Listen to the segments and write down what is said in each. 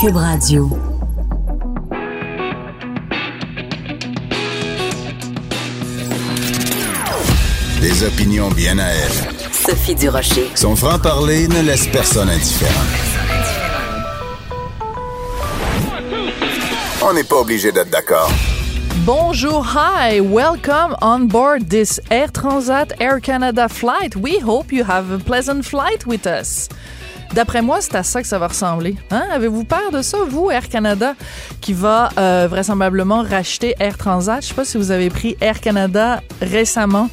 Cube Radio. Des opinions bien à elle. Sophie Durocher. Son franc-parler ne laisse personne indifférent. On n'est pas obligé d'être d'accord. Bonjour, hi, welcome on board this Air Transat Air Canada flight. We hope you have a pleasant flight with us. D'après moi, c'est à ça que ça va ressembler. Hein? Avez-vous peur de ça, vous, Air Canada, qui va euh, vraisemblablement racheter Air Transat? Je sais pas si vous avez pris Air Canada récemment.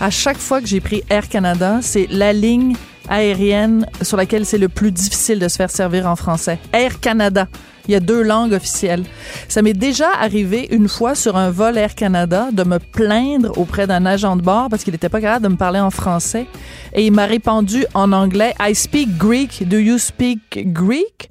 À chaque fois que j'ai pris Air Canada, c'est la ligne aérienne sur laquelle c'est le plus difficile de se faire servir en français. Air Canada. Il y a deux langues officielles. Ça m'est déjà arrivé une fois sur un vol Air Canada de me plaindre auprès d'un agent de bord parce qu'il n'était pas capable de me parler en français. Et il m'a répondu en anglais I speak Greek. Do you speak Greek?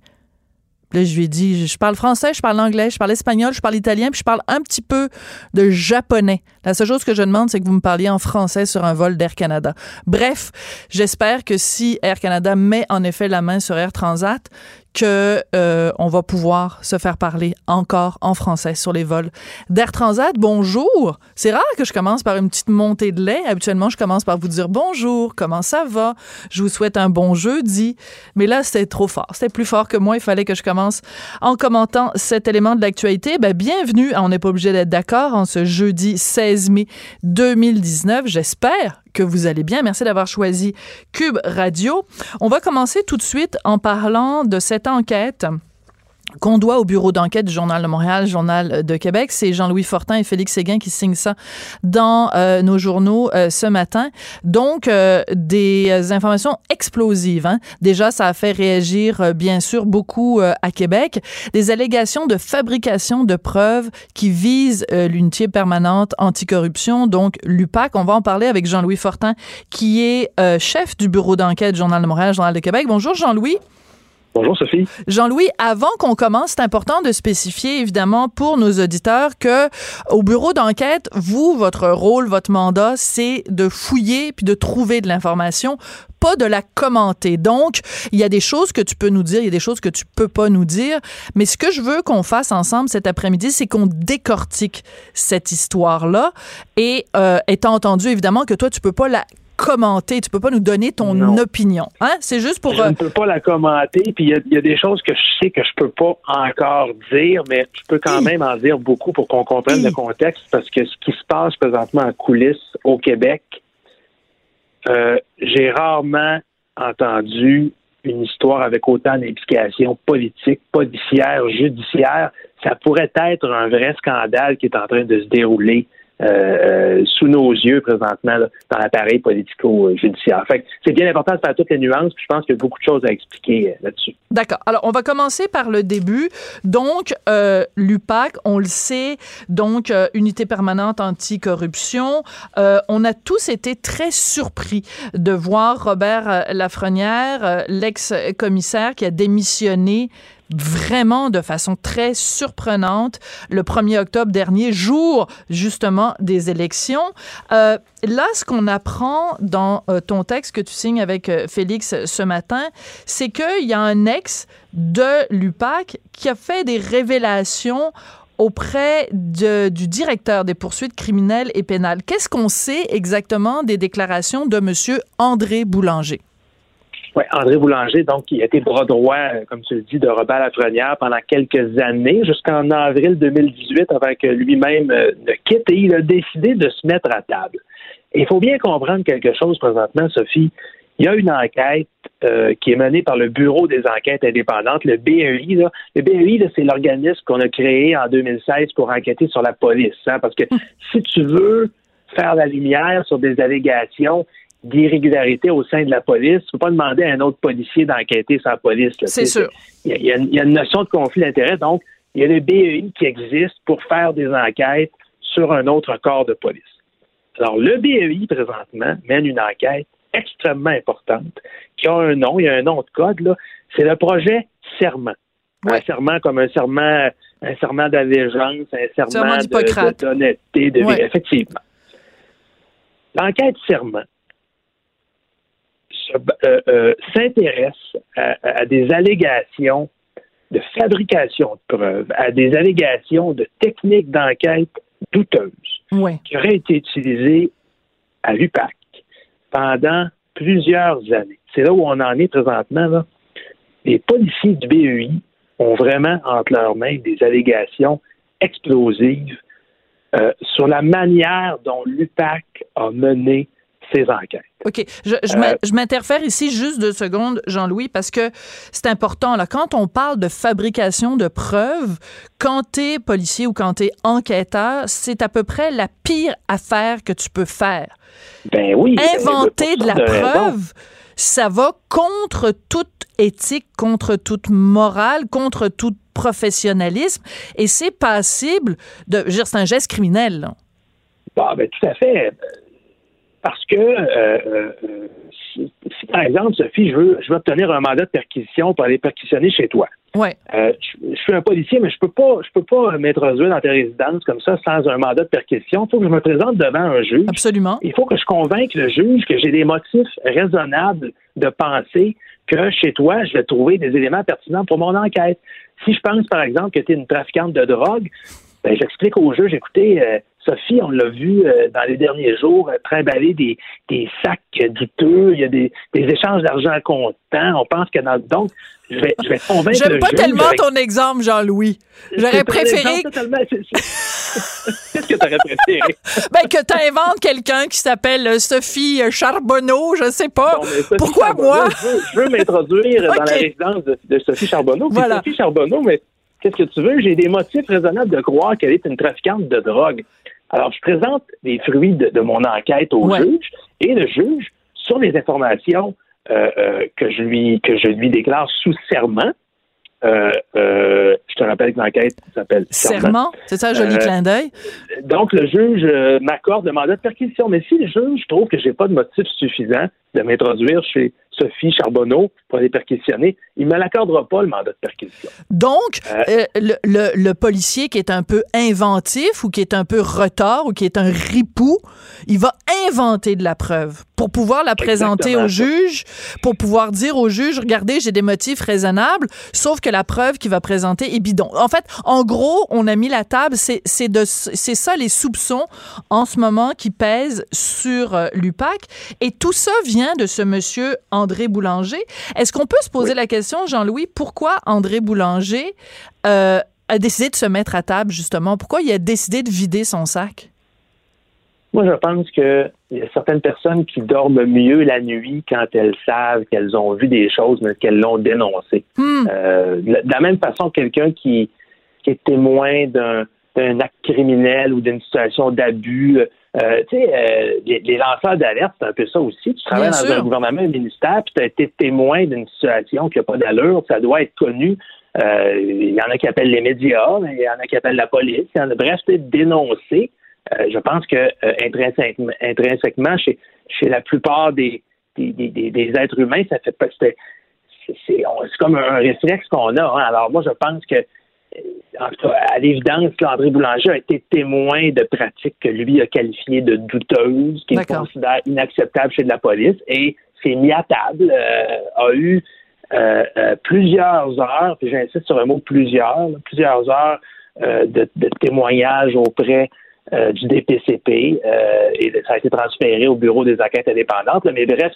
Là, je lui ai dit, je parle français, je parle anglais, je parle espagnol, je parle italien, puis je parle un petit peu de japonais. La seule chose que je demande, c'est que vous me parliez en français sur un vol d'Air Canada. Bref, j'espère que si Air Canada met en effet la main sur Air Transat, que euh, on va pouvoir se faire parler encore en français sur les vols d'Air Transat. Bonjour. C'est rare que je commence par une petite montée de lait. Habituellement, je commence par vous dire bonjour, comment ça va? Je vous souhaite un bon jeudi. Mais là, c'était trop fort. C'était plus fort que moi. Il fallait que je commence en commentant cet élément de l'actualité. Ben, bienvenue. On n'est pas obligé d'être d'accord en ce jeudi 16 mai 2019. J'espère que vous allez bien. Merci d'avoir choisi Cube Radio. On va commencer tout de suite en parlant de cette enquête qu'on doit au bureau d'enquête du Journal de Montréal, Journal de Québec. C'est Jean-Louis Fortin et Félix Séguin qui signent ça dans euh, nos journaux euh, ce matin. Donc, euh, des informations explosives. Hein. Déjà, ça a fait réagir, euh, bien sûr, beaucoup euh, à Québec. Des allégations de fabrication de preuves qui visent euh, l'unité permanente anticorruption, donc l'UPAC. On va en parler avec Jean-Louis Fortin, qui est chef du bureau d'enquête du Journal de Montréal, Journal de Québec. Bonjour, Jean-Louis. Bonjour Sophie. Jean-Louis, avant qu'on commence, c'est important de spécifier évidemment pour nos auditeurs que au bureau d'enquête, vous, votre rôle, votre mandat, c'est de fouiller puis de trouver de l'information, pas de la commenter. Donc, il y a des choses que tu peux nous dire, il y a des choses que tu peux pas nous dire, mais ce que je veux qu'on fasse ensemble cet après-midi, c'est qu'on décortique cette histoire-là et euh, étant entendu évidemment que toi tu peux pas la commenter, tu peux pas nous donner ton Non. opinion. Hein? C'est juste pour... Je euh, ne peux pas la commenter, puis il y a- il y, a des choses que je sais que je peux pas encore dire, mais je peux quand même en dire beaucoup pour qu'on comprenne le contexte, parce que ce qui se passe présentement en coulisses au Québec, euh, j'ai rarement entendu une histoire avec autant d'implications politiques, policières, judiciaires. Ça pourrait être un vrai scandale qui est en train de se dérouler euh, euh, sous nos yeux présentement là, dans l'appareil politico-judiciaire. Fait c'est bien important de faire toutes les nuances, puis je pense qu'il y a beaucoup de choses à expliquer euh, là-dessus. D'accord. Alors, on va commencer par le début. Donc, euh, l'UPAC, on le sait, donc, euh, Unité permanente anticorruption. On a tous été très surpris de voir Robert Lafrenière, l'ex-commissaire qui a démissionné vraiment de façon très surprenante le 1er octobre dernier, jour justement des élections. Euh, là, ce qu'on apprend dans euh, ton texte que tu signes avec euh, Félix ce matin, c'est qu'il y a un ex de l'UPAC qui a fait des révélations auprès du directeur des poursuites criminelles et pénales. Qu'est-ce qu'on sait exactement des déclarations de M. André Boulanger? Oui, André Boulanger, donc, qui a été bras droit, euh, comme tu le dis, de Robert Lafrenière pendant quelques années, jusqu'en avril 2018, avant que lui-même euh, ne quitte, et il a décidé de se mettre à table. Il faut bien comprendre quelque chose présentement, Sophie. Il y a une enquête euh, qui est menée par le Bureau des enquêtes indépendantes, le BEI. Là. Le BEI, c'est l'organisme qu'on a créé en 2016 pour enquêter sur la police. hein, parce que si tu veux faire la lumière sur des allégations, d'irrégularité au sein de la police, tu peux pas demander à un autre policier d'enquêter la police. C'est sûr. Il y, a- y une- il y a une notion de conflit d'intérêt. Donc, il y a le BEI qui existe pour faire des enquêtes sur un autre corps de police. Alors, le BEI, présentement, mène une enquête extrêmement importante qui a un nom, il y a un nom de code, là. C'est le projet Serment. Ouais. Un serment comme un serment, un serment d'allégeance, un serment, Serment de- de- d'honnêteté, de, Ouais. effectivement. L'enquête Serment se- s'intéresse à, à des allégations de fabrication de preuves, à des allégations de techniques d'enquête douteuses Ouais. qui auraient été utilisées à l'UPAC pendant plusieurs années. C'est là où on en est présentement. Là. Les policiers du BEI ont vraiment entre leurs mains des allégations explosives euh, sur la manière dont l'UPAC a mené ses enquêtes. OK. Je, je Euh, je m'interfère ici juste deux secondes, Jean-Louis, parce que c'est important. Là, quand on parle de fabrication de preuves, quand tu es policier ou quand tu es enquêteur, c'est à peu près la pire affaire que tu peux faire. Ben oui. Inventer de la preuve, ça va contre toute éthique, contre toute morale, contre tout professionnalisme, et c'est passible de... Je veux dire, c'est un geste criminel. là. Bon, ben, tout à fait. Parce que euh, euh, si, si, par exemple, Sophie, je veux, je veux obtenir un mandat de perquisition pour aller perquisitionner chez toi. Ouais. Euh, je, je suis un policier, mais je peux pas, je peux pas m'introduire dans ta résidence comme ça sans un mandat de perquisition. Il faut que je me présente devant un juge. Absolument. Il faut que je convainque le juge que j'ai des motifs raisonnables de penser que chez toi, je vais trouver des éléments pertinents pour mon enquête. Si je pense, par exemple, que tu es une trafiquante de drogue, ben, j'explique au juge, écoutez, euh, Sophie, on l'a vu euh, dans les derniers jours euh, trimballer des, des sacs douteux, il y a des, des échanges d'argent comptant. On pense que dans donc, je vais, je vais convaincre J'aime pas juge tellement ton exemple, Jean-Louis. J'aurais préféré Qu'est-ce que tu aurais préféré? ben, que tu inventes quelqu'un qui s'appelle euh, Sophie Charbonneau, je sais pas. Sophie Pourquoi Charbonneau, moi? Je veux, je veux m'introduire dans la résidence de, de Sophie Charbonneau. Voilà. Sophie Charbonneau, mais qu'est-ce que tu veux? J'ai des motifs raisonnables de croire qu'elle est une trafiquante de drogue. Alors, je présente les fruits de, de mon enquête au Ouais. juge et le juge, sur les informations euh, euh, que, je lui, que je lui déclare sous serment, euh, je te rappelle que l'enquête s'appelle serment. Serment, c'est ça, un joli clin d'œil. Donc, le juge m'accorde le mandat de perquisition. Mais si le juge trouve que j'ai pas de motif suffisant de m'introduire chez Sophie Charbonneau pour aller perquisitionner, il me l'accordera pas, le mandat de perquisition. Donc, Euh, euh, le, le- le policier qui est un peu inventif ou qui est un peu retard ou qui est un ripou, il va inventer de la preuve pour pouvoir la présenter au juge, pour pouvoir dire au juge, regardez, j'ai des motifs raisonnables, sauf que la preuve qu'il va présenter est bidon. En fait, en gros, on a mis la table, c'est ça les soupçons en ce moment qui pèsent sur euh, l'UPAC et tout ça vient de ce monsieur André Boulanger. Est-ce qu'on peut se poser la question, Jean-Louis, pourquoi André Boulanger euh, a décidé de se mettre à table, justement? Pourquoi il a décidé de vider son sac? Moi, je pense qu'il y a certaines personnes qui dorment mieux la nuit quand elles savent qu'elles ont vu des choses, mais qu'elles l'ont dénoncé. Hmm. Euh, de la- de la même façon, quelqu'un qui, qui est témoin d'un d'un acte criminel ou d'une situation d'abus, euh, tu sais, euh, les, les lanceurs d'alerte, c'est un peu ça aussi. Tu travailles Bien dans sûr. un gouvernement, un ministère, puis tu as été témoin d'une situation qui n'a pas d'allure, ça doit être connu. Euh, Il y en a qui appellent les médias, il y en a qui appellent la police. Il y en a, bref, c'est dénoncé. Je pense que intrinsèquement, intrinsèquement, chez, chez la plupart des, des, des, des- des êtres humains, ça fait pas. C'est comme un réflexe qu'on a. hein. Alors moi, je pense que en tout cas, à l'évidence, André Boulanger a été témoin de pratiques que lui a qualifiées de douteuses, qu'il considère inacceptables chez de la police, et s'est mis à table, euh, a eu euh, euh, plusieurs heures, puis j'insiste sur le mot plusieurs, là, plusieurs heures euh, de, de témoignages auprès euh, du DPCP, euh, et ça a été transféré au bureau des enquêtes indépendantes. là. mais bref,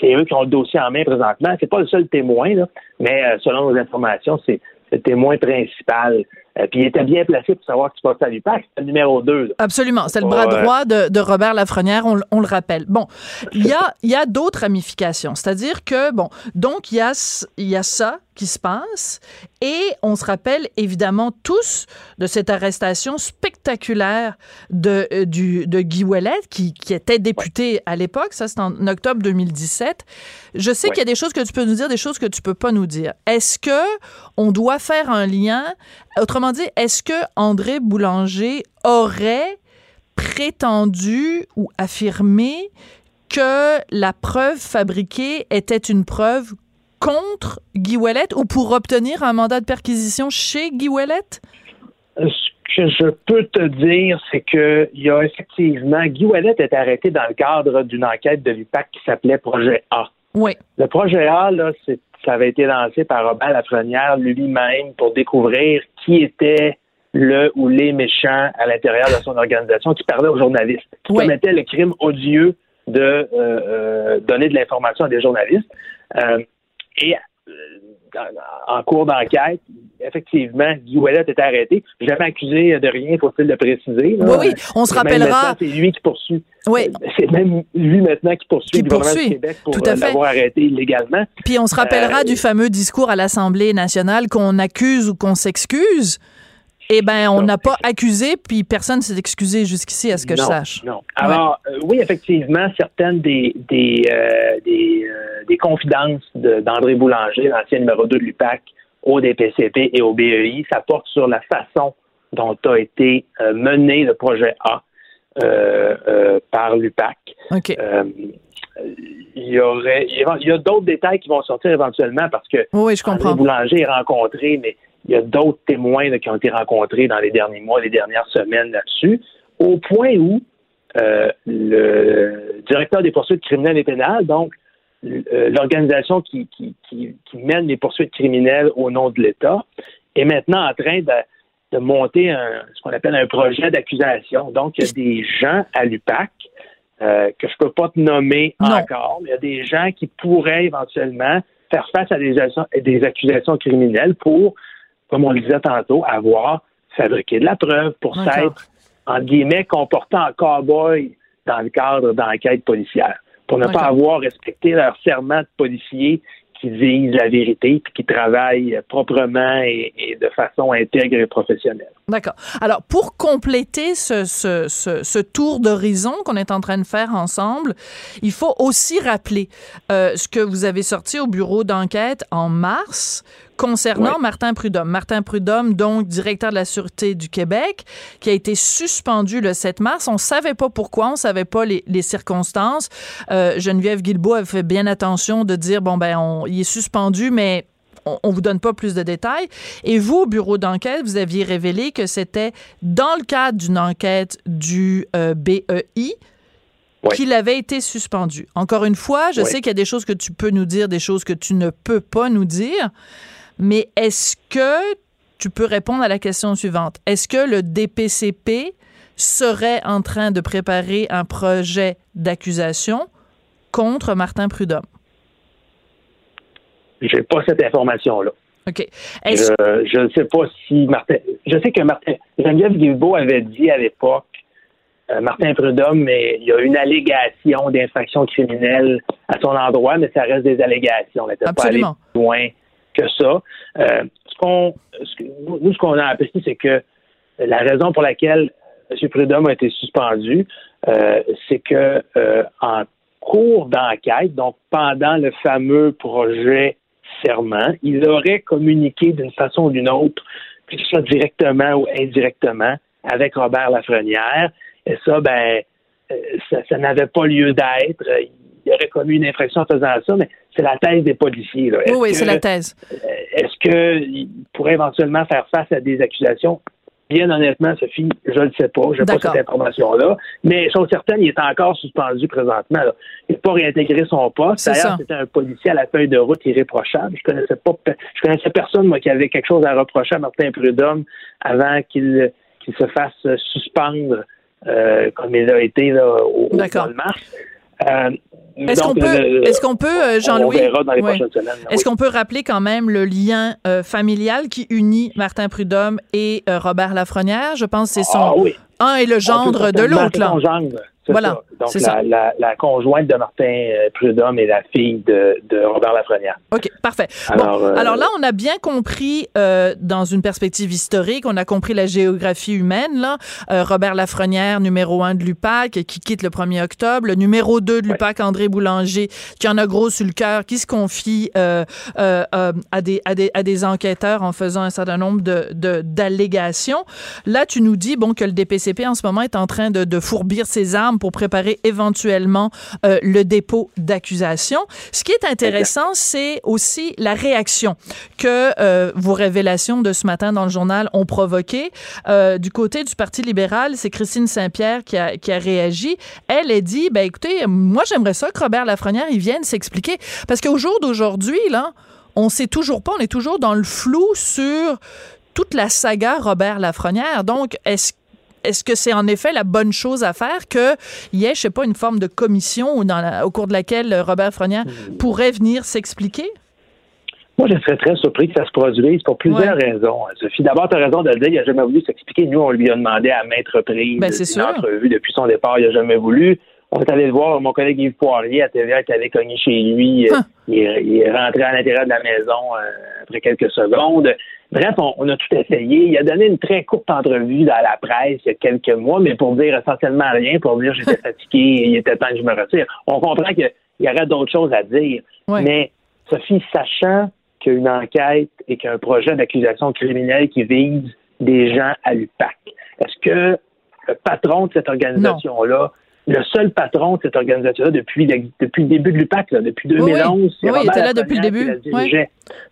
c'est eux qui ont le dossier en main présentement. C'est pas le seul témoin, là, mais euh, selon nos informations, c'est témoin principal. Euh, puis il était bien placé pour savoir qui se passait à l'UPAC. C'est le numéro 2. Absolument. C'est le bras droit de, de Robert Lafrenière, on, le rappelle. Bon, il y a, y a d'autres ramifications. C'est-à-dire que, bon, donc il y a, y a ça, qui se passe. Et on se rappelle évidemment tous de cette arrestation spectaculaire de, euh, du, de Guy Ouellet qui, qui était député à l'époque, ça c'est en octobre 2017. Je sais qu'il y a des choses que tu peux nous dire, des choses que tu peux pas nous dire. Est-ce que on doit faire un lien? Autrement dit, est-ce que André Boulanger aurait prétendu ou affirmé que la preuve fabriquée était une preuve contre Guy Ouellet ou pour obtenir un mandat de perquisition chez Guy Ouellet? Ce que je peux te dire, c'est que il y a effectivement, Guy Ouellet est arrêté dans le cadre d'une enquête de l'UPAC qui s'appelait Projet A. Oui. Le projet A, là, ça avait été lancé par Robert Lafrenière lui-même pour découvrir qui était le ou les méchants à l'intérieur de son organisation qui parlait aux journalistes, qui Oui. commettaient le crime odieux de euh, euh, donner de l'information à des journalistes. Euh, et euh, en cours d'enquête, effectivement, Guy Ouellet était arrêté. Jamais accusé de rien, faut-il le préciser. là. Oui, oui, on se rappellera. C'est lui qui poursuit. Oui. C'est même lui maintenant qui poursuit Qui le gouvernement poursuit, du Québec pour l'avoir arrêté illégalement. Puis on se rappellera Euh, du fameux discours à l'Assemblée nationale qu'on accuse ou qu'on s'excuse. Eh bien, on n'a pas accusé, puis personne s'est excusé jusqu'ici, à ce que je sache. Non. Alors, euh, oui, effectivement, certaines des, des, euh, des, euh, des confidences de- d'André Boulanger, l'ancien numéro 2 de l'UPAC, au DPCP et au BEI, ça porte sur la façon dont a été mené le projet A par l'UPAC. OK. Il y aurait, il y a- d'autres détails qui vont sortir éventuellement parce que Oui, oui, je comprends. André Boulanger est rencontré, mais il y a d'autres témoins là, qui ont été rencontrés dans les derniers mois, les dernières semaines là-dessus, au point où euh, le directeur des poursuites criminelles et pénales, donc euh, l'organisation qui, qui, qui, qui mène les poursuites criminelles au nom de l'État, est maintenant en train de, de monter un, ce qu'on appelle un projet d'accusation. Donc, il y a des gens à l'UPAC euh, que je peux pas te nommer Non. encore, mais il y a des gens qui pourraient éventuellement faire face à des accusations criminelles pour, comme on le disait tantôt, avoir fabriqué de la preuve, pour s'être, entre guillemets, comporté en cow-boy dans le cadre d'enquêtes policières, pour ne pas avoir respecté leur serment de policier qui disent la vérité puis qui travaillent proprement et, et de façon intègre et professionnelle. D'accord. Alors, pour compléter ce, ce, ce, ce tour d'horizon qu'on est en train de faire ensemble, il faut aussi rappeler euh, ce que vous avez sorti au bureau d'enquête en mars concernant Ouais. Martin Prudhomme. Martin Prudhomme, donc directeur de la Sûreté du Québec, qui a été suspendu le 7 mars. On savait pas pourquoi, on savait pas les, les circonstances. Euh, Geneviève Guilbeault avait fait bien attention de dire, bon, ben, on, il est suspendu, mais on, on vous donne pas plus de détails. Et vous, au bureau d'enquête, vous aviez révélé que c'était dans le cadre d'une enquête du euh, BEI qu'il avait été suspendu. Encore une fois, je sais qu'il y a des choses que tu peux nous dire, des choses que tu ne peux pas nous dire, mais est-ce que tu peux répondre à la question suivante? Est-ce que le DPCP serait en train de préparer un projet d'accusation contre Martin Prudhomme? J'ai pas cette information-là. OK. Est-ce Je ne sais pas si Martin. Je sais que Martin. Geneviève Guilbeault avait dit à l'époque, euh, Martin Prudhomme, mais il y a une allégation d'infraction criminelle à son endroit, mais ça reste des allégations. On n'était pas allé plus loin que ça. Euh, ce qu'on, nous, ce qu'on a appris, c'est que la raison pour laquelle M. Prudhomme a été suspendu, euh, c'est que euh, en cours d'enquête, donc pendant le fameux projet serment, il aurait communiqué d'une façon ou d'une autre, que ce soit directement ou indirectement, avec Robert Lafrenière. Et ça, ben, euh, ça, ça n'avait pas lieu d'être. Il aurait commis une infraction en faisant ça, mais c'est la thèse des policiers. Là. Oui, c'est la thèse. est-ce qu'il pourrait éventuellement faire face à des accusations? Bien honnêtement, Sophie, je ne le sais pas. Je n'ai pas cette information-là. Mais chose certaine, il est encore suspendu présentement. là. Il n'a pas réintégré son poste. D'ailleurs, c'était un policier à la feuille de route irréprochable. Je connaissais pas je connaissais personne, moi, qui avait quelque chose à reprocher à Martin Prudhomme avant qu'il se fasse euh, suspendre euh, comme il a été là, au, mois de mars. Euh, Est-ce qu'on peut, le- est-ce qu'on peut, euh, Jean-Louis, est-ce qu'on peut rappeler quand même le lien euh, familial qui unit Martin Prudhomme et euh, Robert Lafrenière? Je pense que c'est son Ah oui. un et le peut gendre de l'autre, là. son gendre. Voilà, ça. Donc, la, ça. La, la conjointe de Martin euh, Prudhomme et la fille de, de Robert Lafrenière. OK, parfait. Alors, bon, euh, alors là, on a bien compris, euh, dans une perspective historique, on a compris la géographie humaine. Là. Euh, Robert Lafrenière, numéro un de l'UPAC, qui quitte le 1er octobre. Le numéro 2 de l'UPAC, André Boulanger, qui en a gros sur le cœur, qui se confie euh, euh, euh, à, des, à, des, à des enquêteurs en faisant un certain nombre de, de, d'allégations. Là, tu nous dis bon que le DPCP, en ce moment, est en train de, de fourbir ses armes pour préparer éventuellement euh, le dépôt d'accusation. Ce qui est intéressant, c'est aussi la réaction que euh, vos révélations de ce matin dans le journal ont provoqué. Euh, du côté du Parti libéral, c'est Christine Saint-Pierre qui a, qui a réagi. Elle a dit, ben écoutez, moi j'aimerais ça que Robert Lafrenière il vienne s'expliquer parce qu'au jour d'aujourd'hui là, on sait toujours pas, on est toujours dans le flou sur toute la saga Robert Lafrenière. Donc, est-ce est-ce que c'est en effet la bonne chose à faire qu'il y ait, je sais pas, une forme de commission ou dans la- au cours de laquelle Robert Lafrenière pourrait venir s'expliquer? Moi, je serais très surpris que ça se produise pour plusieurs raisons. Sophie, d'abord, tu as raison de le dire, il n'a jamais voulu s'expliquer. Nous, on lui a demandé à maintes reprises Ben, une sûr. entrevue depuis son départ, il n'a jamais voulu. On est allé le voir, mon collègue Yves Poirier à TVA qui avait cogné chez lui. Hein. Il, est, il est rentré à l'intérieur de la maison euh, après quelques secondes. Bref, on, on a tout essayé. Il a donné une très courte entrevue dans la presse il y a quelques mois, mais pour dire essentiellement rien, pour dire j'étais fatigué, il était temps que je me retire. On comprend qu'il y aurait d'autres choses à dire. Ouais. Mais Sophie, sachant qu'il y a une enquête et qu'il y a un projet d'accusation criminelle qui vise des gens à l'UPAC, est-ce que le patron de cette organisation-là, le seul patron de cette organisation-là depuis, le- depuis le début de l'UPAC, là, depuis Oui, oui. 2011, c'est Oui, il était là depuis le début.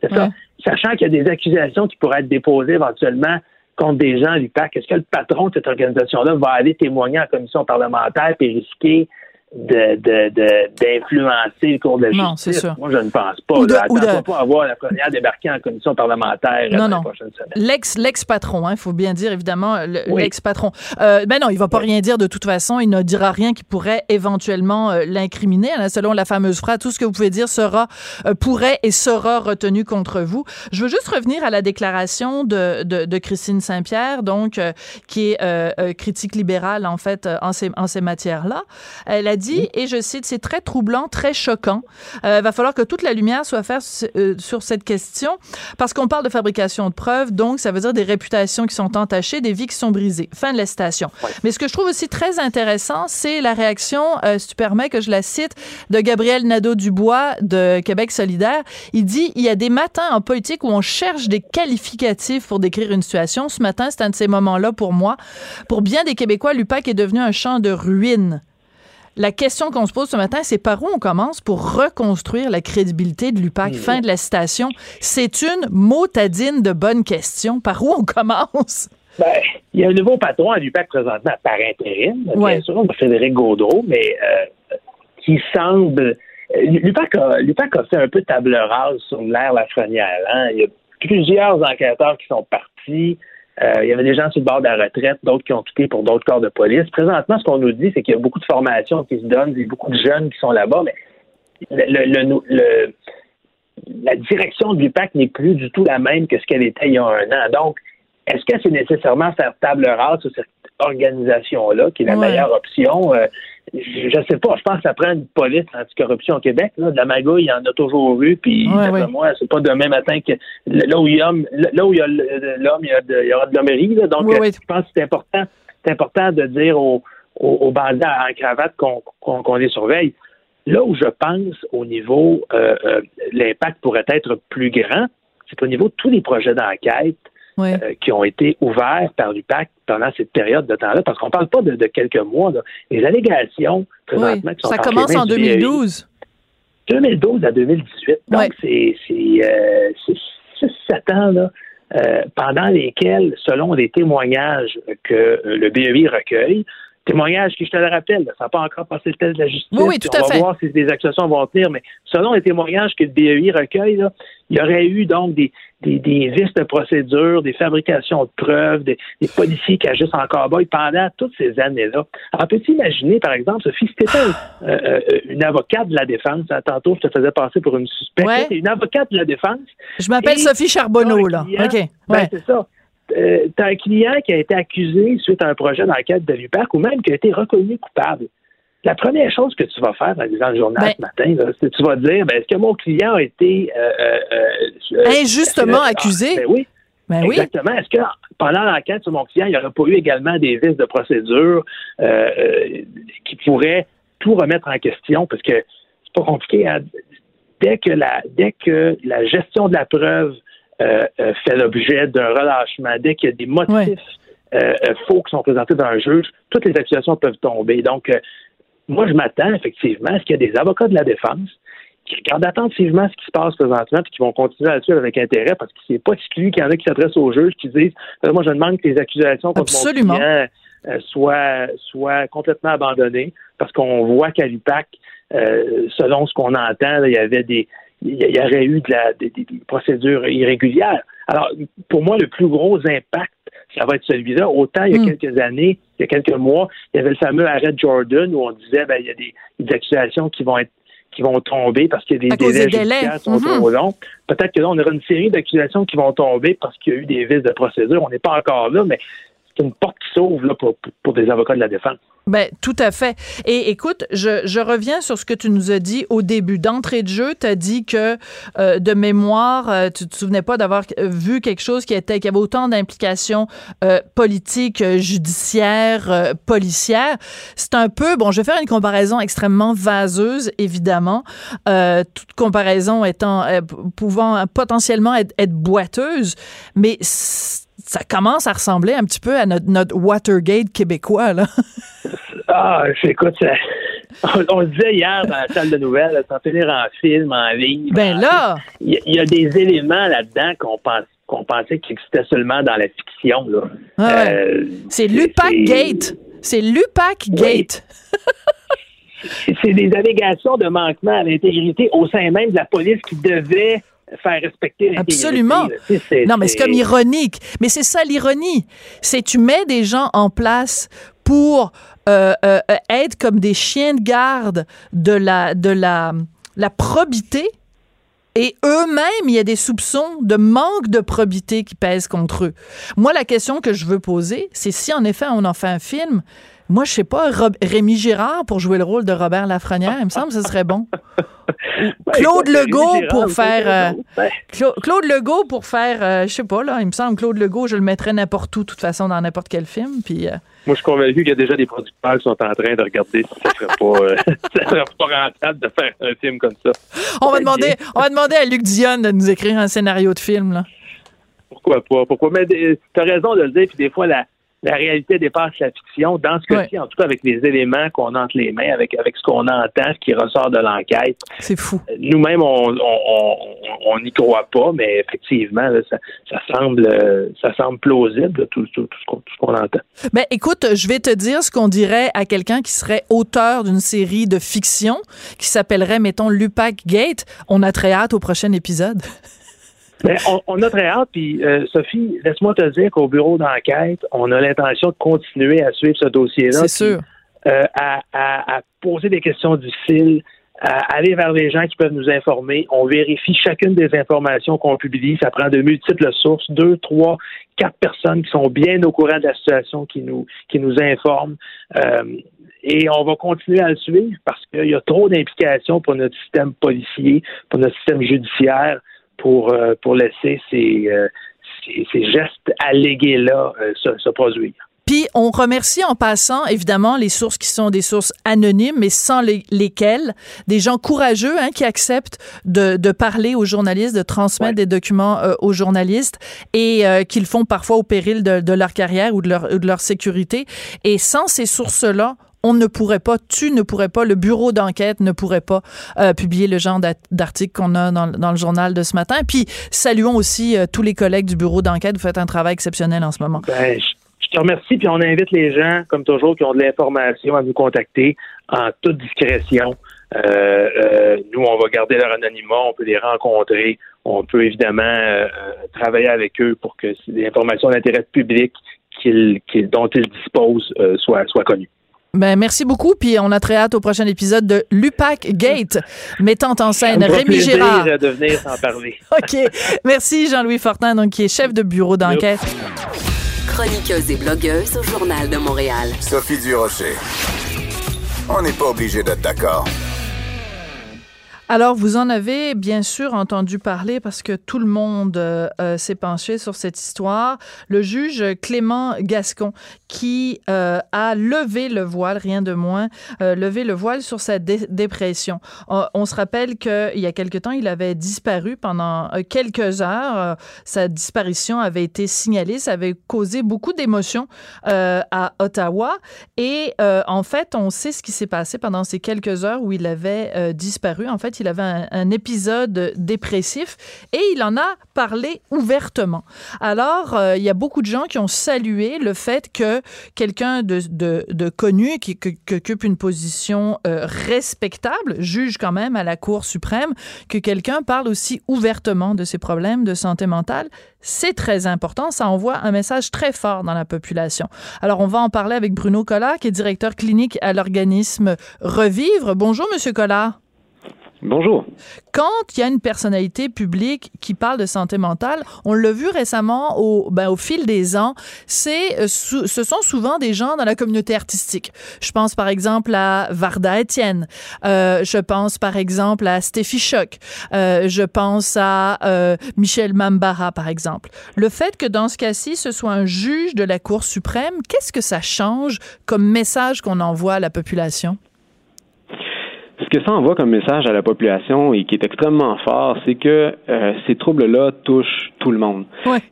C'est ça. Sachant qu'il y a des accusations qui pourraient être déposées éventuellement contre des gens à l'UPAC, est-ce que le patron de cette organisation-là va aller témoigner en commission parlementaire et risquer d'influencer le cours de la Non, justice? c'est sûr. Moi, je ne pense pas. Ou de- là. ou de- pas à voir la première débarquer en commission parlementaire Non, dans non. les prochaines semaines. L'ex, l'ex-patron, il faut bien dire, évidemment, le- Oui. l'ex-patron. Euh, ben non, il va pas rien dire de toute façon. Il ne dira rien qui pourrait éventuellement euh, l'incriminer. hein, selon la fameuse phrase, tout ce que vous pouvez dire sera, euh, pourrait et sera retenu contre vous. Je veux juste revenir à la déclaration de, de, de Christine Saint-Pierre, donc, euh, qui est euh, critique libérale, en fait, en ces, en ces matières-là. Elle a dit, et je cite, c'est très troublant, très choquant. Euh, Il va falloir que toute la lumière soit faite euh, sur cette question parce qu'on parle de fabrication de preuves, donc ça veut dire des réputations qui sont entachées, des vies qui sont brisées. Fin de la citation. Mais ce que je trouve aussi très intéressant, c'est la réaction, euh, si tu permets que je la cite, de Gabriel Nadeau-Dubois de Québec solidaire. Il dit, il y a des matins en politique où on cherche des qualificatifs pour décrire une situation. Ce matin, c'est un de ces moments-là pour moi. Pour bien des Québécois, l'UPAC est devenu un champ de ruines. La question qu'on se pose ce matin, c'est par où on commence pour reconstruire la crédibilité de l'UPAC? Fin de la citation. C'est une motadine de bonne question. Par où on commence? Ben, il y a un nouveau patron à l'UPAC présentement par intérim, Ouais. bien sûr, Frédéric Gaudreau, mais euh, qui semble. euh, L'UPAC a, l'UPAC a fait un peu table rase sur l'ère Lafrenière. Hein? Il y a plusieurs enquêteurs qui sont partis. Euh, il y avait des gens sur le bord de la retraite, d'autres qui ont quitté pour d'autres corps de police. Présentement, ce qu'on nous dit, c'est qu'il y a beaucoup de formations qui se donnent, il y a beaucoup de jeunes qui sont là-bas, mais la direction de l'UPAC n'est plus du tout la même que ce qu'elle était il y a un an. Donc, est-ce que c'est nécessairement faire table rase cette organisation-là qui est la Ouais. meilleure option? Euh, je ne sais pas. Je pense que ça prend une police anticorruption au Québec. Là. De la magouille, il y en a toujours eu. Puis, Ouais, ouais. moi, c'est pas demain matin que là où il y a, là où il y a le- l'homme, il y, a de- il y aura de l'hommerie. Donc, Oui, euh, oui. je pense que c'est important, c'est important de dire aux, aux, aux bandits en cravate qu'on les surveille. Là où je pense au niveau, euh, euh, l'impact pourrait être plus grand, c'est au niveau de tous les projets d'enquête Euh, qui ont été ouverts par l'UPAC pendant cette période de temps-là, parce qu'on parle pas de, de quelques mois. là. Les allégations, présentement, Oui. qui sont Ça commence en du BEI, 2012. 2012 à 2018. Donc, Ouais. c'est c'est, euh, c'est 6-7 ans là, euh, pendant lesquels, selon les témoignages que euh, le BEI recueille, témoignages qui, je te le rappelle, ça n'a pas encore passé le test de la justice. Oui, oui, tout on à va fait. voir si des accusations vont tenir, mais selon les témoignages que le BEI recueille, là, il y aurait eu donc des, des, des vices de procédure, des fabrications de preuves, des, des policiers qui agissent en cowboy pendant toutes ces années-là. Alors, peux-tu imaginer, par exemple, Sophie, si tu étais euh, euh, une avocate de la défense, hein, tantôt je te faisais passer pour une suspecte, Ouais. Une avocate de la défense, Je m'appelle Sophie Charbonneau, là. client- OK. ben, c'est ça. Euh, t'as un client qui a été accusé suite à un projet d'enquête de l'UPAC ou même qui a été reconnu coupable. la première chose que tu vas faire en lisant le journal Ben- ce matin, c'est que tu vas dire, ben, est-ce que mon client a été euh, euh, euh, Injustement accusé? Ah, ben oui. Ben oui. Exactement. Est-ce que pendant l'enquête sur mon client, il n'y aurait pas eu également des vices de procédure qui pourraient tout remettre en question? Parce que c'est pas compliqué. hein. Dès que la dès que la gestion de la preuve fait l'objet d'un relâchement, dès qu'il y a des motifs Ouais. euh, euh, faux qui sont présentés dans un juge, toutes les accusations peuvent tomber. Donc, euh, moi, je m'attends effectivement à ce qu'il y ait des avocats de la défense qui regardent attentivement ce qui se passe présentement et qui vont continuer à le suivre avec intérêt parce que c'est pas exclu qu'il y en a qui s'adressent au juge qui disent Euh, moi je demande que les accusations contre Absolument. mon client euh, soient, soient complètement abandonnées parce qu'on voit qu'à l'UPAC, euh, selon ce qu'on entend, là, il y avait des il y aurait eu de la, des, procédures irrégulières. Alors, pour moi, le plus gros impact, ça va être celui-là. Autant il y a Mm. quelques années, il y a quelques mois, il y avait le fameux arrêt de Jordan où on disait ben, il y a des, des accusations qui vont être qui vont tomber parce que des délais délais. judiciaires sont trop longs. Peut-être que là, on aura une série d'accusations qui vont tomber parce qu'il y a eu des vices de procédure. On n'est pas encore là, mais c'est une porte qui s'ouvre pour- pour des avocats de la défense. Ben, tout à fait. Et écoute, je, je reviens sur ce que tu nous as dit au début. D'entrée de jeu, tu as dit que euh, de mémoire, euh, tu te souvenais pas d'avoir vu quelque chose qui, était, qui avait autant d'implications euh, politiques, euh, judiciaires, euh, policières. C'est un peu, bon, je vais faire une comparaison extrêmement vaseuse, évidemment, euh, toute comparaison étant, pouvant potentiellement être, être boiteuse, mais c- ça commence à ressembler un petit peu à notre, notre Watergate québécois, là. Ah, écoute, ça- on, on le disait hier dans la salle de nouvelles, sans finir en film, en livre. Ben là, Il y, a- il y a des éléments là-dedans qu'on pense qu'on pensait qu'ils existaient seulement dans la fiction. Là. Ah ouais. Euh, c'est Lupac c'est- Gate. C'est Lupac Gate. c'est des allégations de manquement à l'intégrité au sein même de la police qui devait faire respecter. Absolument. Tu sais, Non, mais c'est comme ironique. Mais c'est ça l'ironie. C'est tu mets des gens en place pour euh, euh, être comme des chiens de garde de la, de la, la probité. Et eux-mêmes, il y a des soupçons de manque de probité qui pèsent contre eux. Moi, la question que je veux poser, c'est si en effet on en fait un film, moi, je sais pas, Rob- Rémi Girard pour jouer le rôle de Robert Lafrenière, il me semble que ce serait bon. Ben, Claude Legault pour faire, raison. Ben, Cla- Claude Legault pour faire, euh, je sais pas, là, il me semble, Claude Legault, je le mettrais n'importe où, de toute façon, dans n'importe quel film. Puis, euh, Moi, je suis convaincu qu'il y a déjà des producteurs qui sont en train de regarder si ça serait pas, euh, serait pas rentable de faire un film comme ça. on, va demander, on va demander à Luc Dionne de nous écrire un scénario de film. Là. Pourquoi pas? Pourquoi? Mais tu as raison de le dire, puis des fois, la, la réalité dépasse la fiction. Dans ce cas-ci, en tout cas, avec les éléments qu'on a entre les mains, avec, avec ce qu'on entend, ce qui ressort de l'enquête, C'est fou. nous-mêmes, on on- on- on n'y croit pas, mais effectivement, là, ça, ça semble euh, ça semble plausible, tout, tout- tout ce qu'on tout ce qu'on entend. Ben, écoute, je vais te dire ce qu'on dirait à quelqu'un qui serait auteur d'une série de fiction qui s'appellerait, mettons, Lupac Gate. On a très hâte au prochain épisode. Mais on, on a très hâte, puis euh, Sophie, laisse-moi te dire qu'au bureau d'enquête, on a l'intention de continuer à suivre ce dossier-là. C'est sûr. euh, à, à- à poser des questions difficiles, à aller vers les gens qui peuvent nous informer. On vérifie chacune des informations qu'on publie. Ça prend de multiples sources, deux, trois, quatre personnes qui sont bien au courant de la situation, qui nous, qui nous informent. Euh, et on va continuer à le suivre parce qu'il y a trop d'implications pour notre système policier, pour notre système judiciaire, pour, euh, pour laisser ces, euh, ces, ces gestes allégués-là euh, se, se produire. Puis on remercie en passant évidemment les sources qui sont des sources anonymes, mais sans les- lesquelles des gens courageux hein, qui acceptent de, de parler aux journalistes, de transmettre Ouais. des documents euh, aux journalistes et euh, qu'ils font parfois au péril de, de leur carrière ou de leur, ou de leur sécurité. Et sans ces sources-là, on ne pourrait pas, tu ne pourrais pas, le bureau d'enquête ne pourrait pas euh, publier le genre d'article qu'on a dans, le journal de ce matin. Puis saluons aussi euh, tous les collègues du bureau d'enquête. Vous faites un travail exceptionnel en ce moment. Ben, je, te remercie, puis on invite les gens, comme toujours, qui ont de l'information à nous contacter en toute discrétion. Euh, nous, on va garder leur anonymat, on peut les rencontrer, on peut évidemment travailler avec eux pour que les informations d'intérêt public dont ils disposent soient connues. Ben, merci beaucoup. Puis on a très hâte au prochain épisode de Lupac Gate, mettant en scène Rémi Girard. de venir parler. OK. Merci Jean-Louis Fortin, donc, qui est chef de bureau d'enquête. Chroniqueuse et blogueuse au Journal de Montréal. Sophie Durocher. On n'est pas obligé d'être d'accord. Alors, vous en avez bien sûr entendu parler parce que tout le monde euh, euh, s'est penché sur cette histoire. Le juge Clément Gascon qui euh, a levé le voile, rien de moins, levé le voile sur sa dépression. On, se rappelle qu'il y a quelque temps, il avait disparu pendant quelques heures. sa disparition avait été signalée. Ça avait causé beaucoup d'émotions à Ottawa. Et en fait, on sait ce qui s'est passé pendant ces quelques heures où il avait disparu. En fait, il avait un, épisode dépressif et il en a parlé ouvertement. Alors, euh, il y a beaucoup de gens qui ont salué le fait que quelqu'un de, connu, qui, occupe une position euh, respectable, juge quand même à la Cour suprême, que quelqu'un parle aussi ouvertement de ses problèmes de santé mentale. C'est très important. Ça envoie un message très fort dans la population. Alors, on va en parler avec Bruno Collard, qui est directeur clinique à l'organisme Revivre. Bonjour, Monsieur Collard. Bonjour. Quand il y a une personnalité publique qui parle de santé mentale, on l'a vu récemment au, ben, au fil des ans, c'est, euh, ce sont souvent des gens dans la communauté artistique. Je pense par exemple à Varda Etienne. Euh, je pense par exemple à Steffi Choc. Euh, je pense à euh, Michel Mambara par exemple. Le fait que dans ce cas-ci, ce soit un juge de la Cour suprême, qu'est-ce que ça change comme message qu'on envoie à la population? Ce que ça envoie comme message à la population et qui est extrêmement fort, c'est que euh, ces troubles-là touchent tout le monde.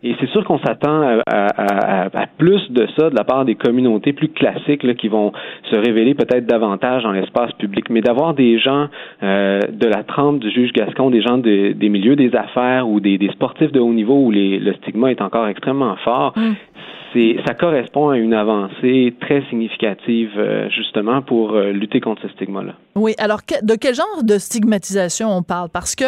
Et c'est sûr qu'on s'attend à, plus de ça de la part des communautés plus classiques là, qui vont se révéler peut-être davantage dans l'espace public. Mais d'avoir des gens euh, de la trempe du juge Gascon, des gens des milieux des affaires ou des, sportifs de haut niveau où les, le stigma est encore extrêmement fort, mm ça correspond à une avancée très significative euh, justement pour euh, lutter contre ce stigma-là. Oui, alors de quel genre de stigmatisation on parle? Parce que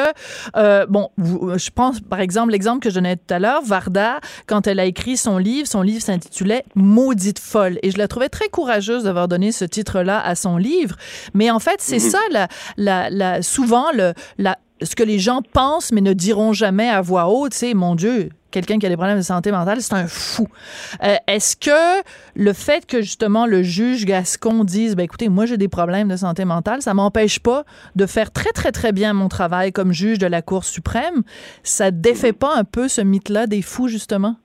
euh, bon, je pense par exemple l'exemple que je donnais tout à l'heure, Varda, quand elle a écrit son livre, son livre s'intitulait Maudite folle, et je la trouvais très courageuse d'avoir donné ce titre-là à son livre. Mais en fait, c'est mhm. ça, la, la, la, souvent le, la, ce que les gens pensent mais ne diront jamais à voix haute, c'est mon Dieu, quelqu'un qui a des problèmes de santé mentale, c'est un fou. Euh, est-ce que le fait que justement le juge Gascon dise, ben écoutez, moi j'ai des problèmes de santé mentale, ça m'empêche pas de faire très très très bien mon travail comme juge de la Cour suprême, ça défait pas un peu ce mythe-là des fous justement?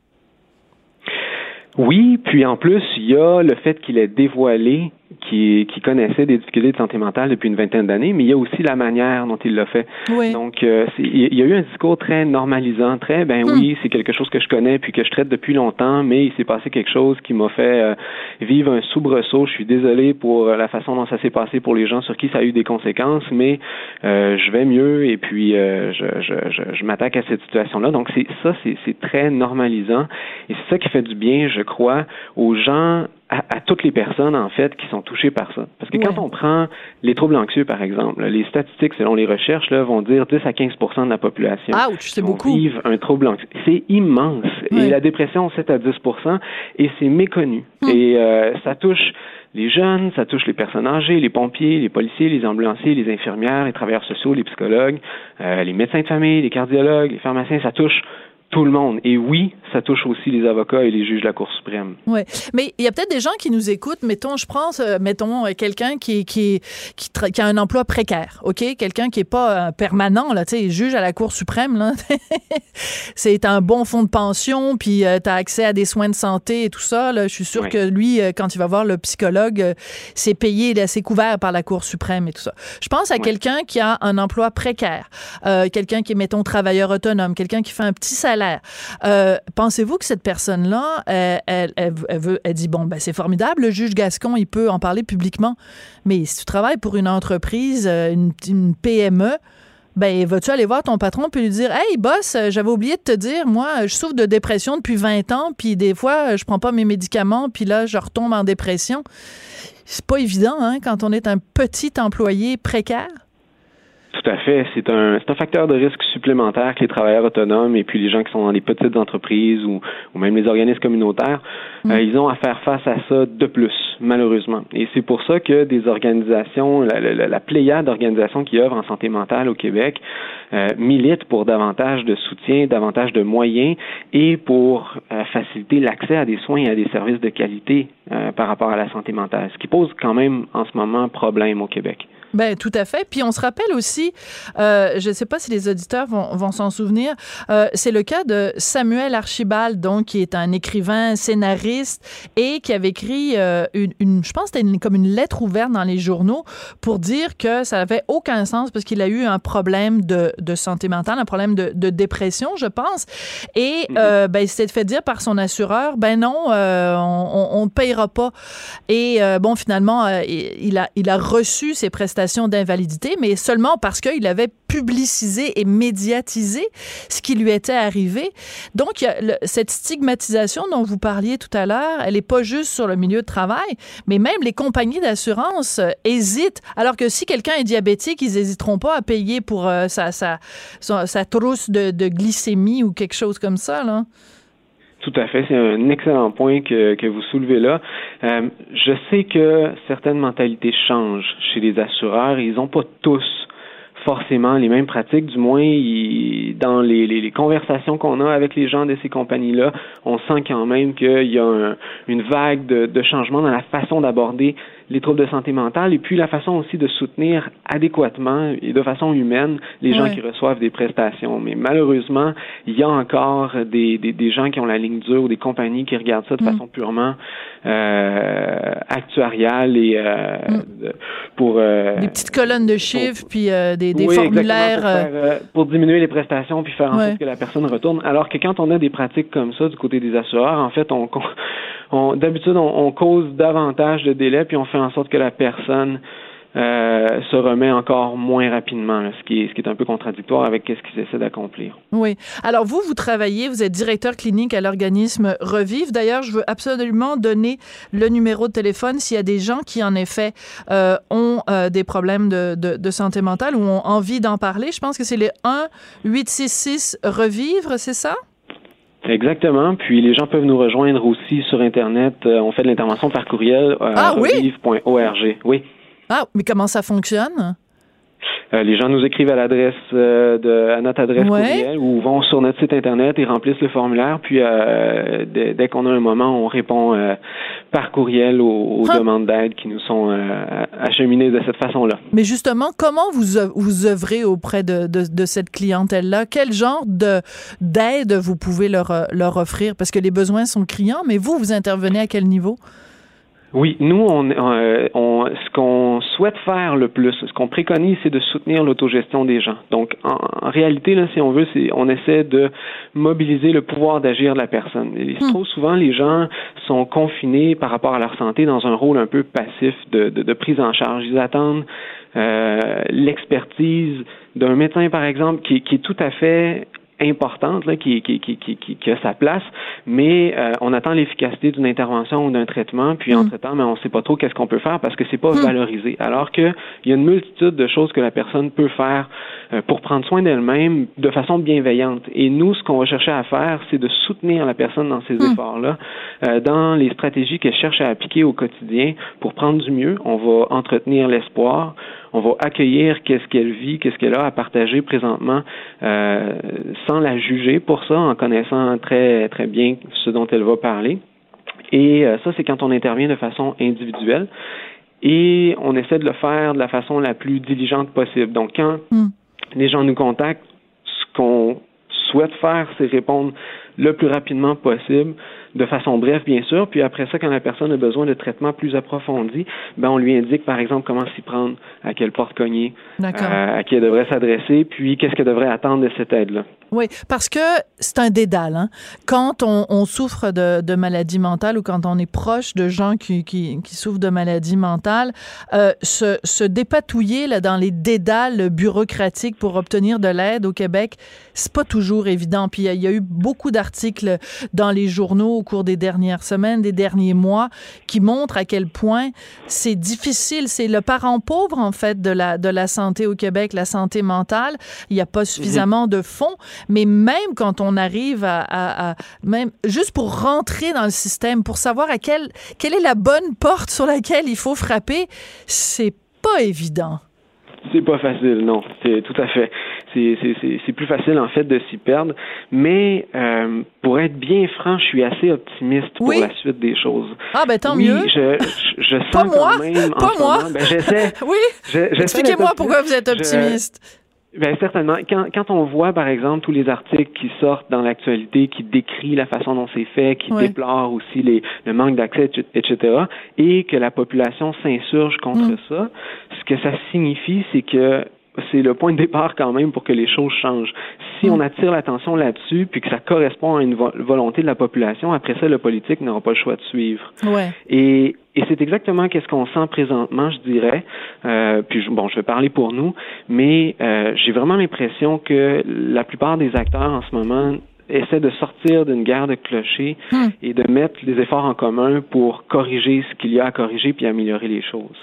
Oui, puis en plus, il y a le fait qu'il ait dévoilé qui, qui connaissait des difficultés de santé mentale depuis une vingtaine d'années, mais il y a aussi la manière dont il l'a fait. Donc, euh, il y a eu un discours très normalisant, très, ben hmm. oui, c'est quelque chose que je connais puis que je traite depuis longtemps, mais il s'est passé quelque chose qui m'a fait euh, vivre un soubresaut. Je suis désolé pour la façon dont ça s'est passé pour les gens sur qui ça a eu des conséquences, mais euh, je vais mieux et puis je, je, je, je m'attaque à cette situation-là. Donc, c'est ça, c'est très normalisant et c'est ça qui fait du bien, je crois, aux gens à, toutes les personnes, en fait, qui sont touchées par ça. Parce que quand on prend les troubles anxieux, par exemple, les statistiques, selon les recherches, là, vont dire 10 à 15% de la population beaucoup. vivent un trouble anxieux. C'est immense. Et la dépression, 7 à 10% et c'est méconnu. Hmm. Et euh, ça touche les jeunes, ça touche les personnes âgées, les pompiers, les policiers, les ambulanciers, les infirmières, les travailleurs sociaux, les psychologues, euh, les médecins de famille, les cardiologues, les pharmaciens, ça touche tout le monde. Et oui, ça touche aussi les avocats et les juges de la Cour suprême. Oui, mais il y a peut-être des gens qui nous écoutent. Mettons, je pense, euh, mettons, euh, quelqu'un qui, qui, qui, qui, a un emploi précaire, OK? Quelqu'un qui n'est pas euh, permanent, là, tu sais, juge à la Cour suprême, là. c'est un bon fonds de pension, puis tu as accès à des soins de santé et tout ça, là. Je suis sûr que lui, quand il va voir le psychologue, c'est payé, c'est couvert par la Cour suprême et tout ça. Je pense à quelqu'un qui a un emploi précaire, quelqu'un qui est, mettons, travailleur autonome, quelqu'un qui fait un petit salaire euh, pensez-vous que cette personne-là, elle, veut, elle dit bon, ben c'est formidable, le juge Gascon, il peut en parler publiquement, mais si tu travailles pour une entreprise, euh, une, PME, ben vas-tu aller voir ton patron puis lui dire Hey boss, euh, j'avais oublié de te dire, moi, je souffre de dépression depuis 20 ans, puis des fois, je prends pas mes médicaments, puis là, je retombe en dépression? C'est pas évident, hein, quand on est un petit employé précaire. Tout à fait. C'est un, c'est un facteur de risque supplémentaire que les travailleurs autonomes et puis les gens qui sont dans les petites entreprises ou, ou même les organismes communautaires, mm. euh, ils ont à faire face à ça de plus, malheureusement. Et c'est pour ça que des organisations, la, la, la pléiade d'organisations qui œuvrent en santé mentale au Québec euh, militent pour davantage de soutien, davantage de moyens et pour euh, faciliter l'accès à des soins et à des services de qualité euh, par rapport à la santé mentale, ce qui pose quand même en ce moment problème au Québec. Ben tout à fait. Puis on se rappelle aussi, euh, je ne sais pas si les auditeurs vont, vont s'en souvenir, euh, c'est le cas de Samuel Archibald, donc qui est un écrivain, scénariste et qui avait écrit euh, une, une, je pense, c'était comme une lettre ouverte dans les journaux pour dire que ça n'avait aucun sens parce qu'il a eu un problème de, de santé mentale, un problème de, de dépression, je pense. Et mm-hmm. euh, ben il s'était fait dire par son assureur, ben non, euh, on, ne payera pas. Et euh, bon, finalement, il a il a reçu ses prestations d'invalidité, mais seulement parce qu'il avait publicisé et médiatisé ce qui lui était arrivé. Donc, cette stigmatisation dont vous parliez tout à l'heure, elle n'est pas juste sur le milieu de travail, mais même les compagnies d'assurance euh, hésitent. Alors que si quelqu'un est diabétique, ils n'hésiteront pas à payer pour euh, sa, trousse de, glycémie ou quelque chose comme ça. Tout à fait, c'est un excellent point que, que vous soulevez là. Euh, je sais que certaines mentalités changent chez les assureurs. Ils n'ont pas tous forcément les mêmes pratiques, du moins dans les, les, conversations qu'on a avec les gens de ces compagnies-là, on sent quand même qu'il y a une vague de, de changement dans la façon d'aborder les troubles de santé mentale et puis la façon aussi de soutenir adéquatement et de façon humaine les gens qui reçoivent des prestations. Mais malheureusement, il y a encore des, des, des, gens qui ont la ligne dure ou des compagnies qui regardent ça de mm. façon purement euh, actuariale et euh, mm. pour euh, des petites colonnes de chiffres puis euh, des, des formulaires pour, euh, pour, diminuer les prestations puis faire en sorte que la personne retourne. Alors que quand on a des pratiques comme ça du côté des assureurs, en fait, on d'habitude, on, cause davantage de délais, puis on fait en sorte que la personne euh, se remet encore moins rapidement, ce, qui est, un peu contradictoire avec ce qu'ils essaient d'accomplir. Oui. Alors, vous, vous travaillez, vous êtes directeur clinique à l'organisme Revive. D'ailleurs, je veux absolument donner le numéro de téléphone s'il y a des gens qui, en effet, euh, ont euh, des problèmes de, santé mentale ou ont envie d'en parler. Je pense que c'est les 1-866-REVIVRE, c'est ça? Exactement. Puis les gens peuvent nous rejoindre aussi sur Internet. Euh, on fait de l'intervention par courriel euh, ah, oui? Oui. Ah, mais comment ça fonctionne? Euh, les gens nous écrivent à l'adresse euh, de à notre adresse courriel ou vont sur notre site internet et remplissent le formulaire. Puis euh, dès, qu'on a un moment, on répond par courriel aux, ah. demandes d'aide qui nous sont acheminées de cette façon-là. Mais justement, comment vous vous œuvrez auprès de, de, de cette clientèle-là? Quel genre de d'aide vous pouvez leur leur offrir? Parce que les besoins sont criants, mais vous vous intervenez à quel niveau? Oui, nous, on, euh, on ce qu'on souhaite faire le plus, ce qu'on préconise, c'est de soutenir l'autogestion des gens. Donc, en, réalité, là, si on veut, c'est on essaie de mobiliser le pouvoir d'agir de la personne. Et hmm. Trop souvent, les gens sont confinés par rapport à leur santé dans un rôle un peu passif de, de, de prise en charge. Ils attendent euh, l'expertise d'un médecin, par exemple, qui, qui est tout à fait importante là, qui, qui, qui, qui, a sa place, mais euh, on attend l'efficacité d'une intervention ou d'un traitement, puis mm. entre-temps, mais on ne sait pas trop qu'est-ce qu'on peut faire parce que c'est pas mm. valorisé. Alors qu'il y a une multitude de choses que la personne peut faire euh, pour prendre soin d'elle-même de façon bienveillante. Et nous, ce qu'on va chercher à faire, c'est de soutenir la personne dans ces mm. efforts-là, euh, dans les stratégies qu'elle cherche à appliquer au quotidien pour prendre du mieux. On va entretenir l'espoir on va accueillir qu'est-ce qu'elle vit, qu'est-ce qu'elle a à partager présentement, euh, sans la juger pour ça, en connaissant très très bien ce dont elle va parler. Et euh, ça, c'est quand on intervient de façon individuelle. Et on essaie de le faire de la façon la plus diligente possible. Donc, quand hmm. les gens nous contactent, ce qu'on souhaite faire, c'est répondre le plus rapidement possible de façon brève, bien sûr. Puis après ça, quand la personne a besoin de traitements plus approfondis, ben on lui indique, par exemple, comment s'y prendre, à quelle porte cogner, euh, à qui elle devrait s'adresser, puis qu'est-ce qu'elle devrait attendre de cette aide-là. Oui, parce que c'est un dédale. Hein? Quand on, on souffre de, de, maladie mentale ou quand on est proche de gens qui, qui, qui souffrent de maladie mentale, euh, se, se dépatouiller là, dans les dédales bureaucratiques pour obtenir de l'aide au Québec, c'est pas toujours évident. Puis il y, a eu beaucoup d'articles dans les journaux cours des dernières semaines, des derniers mois, qui montrent à quel point c'est difficile. C'est le parent pauvre, en fait, de la, de la santé au Québec, la santé mentale. Il n'y a pas suffisamment de fonds, mais même quand on arrive à, même juste pour rentrer dans le système, pour savoir à quelle, quelle est la bonne porte sur laquelle il faut frapper, c'est pas évident. C'est pas facile, non. C'est tout à fait. C'est plus facile en fait de s'y perdre. Mais euh, pour être bien franc, je suis assez optimiste pour la suite des choses. Ah ben tant oui, mieux. Je, je, sens pas moi. quand même. Pas en moi. Ben, j'essaie. oui. Expliquez-moi pourquoi vous êtes optimiste. Bien, certainement. Quand, quand on voit, par exemple, tous les articles qui sortent dans l'actualité, qui décrivent la façon dont c'est fait, qui déplorent aussi les, le manque d'accès, etc., et que la population s'insurge contre mm. ça, ce que ça signifie, c'est que c'est le point de départ quand même pour que les choses changent. Si on attire l'attention là-dessus, puis que ça correspond à une volonté de la population, après ça, le politique n'aura pas le choix de suivre. Ouais. Et, et c'est exactement qu'est-ce qu'on sent présentement, je dirais. Euh, puis bon, je vais parler pour nous, mais euh, j'ai vraiment l'impression que la plupart des acteurs en ce moment essaient de sortir d'une guerre de clochers mm. et de mettre les efforts en commun pour corriger ce qu'il y a à corriger puis améliorer les choses.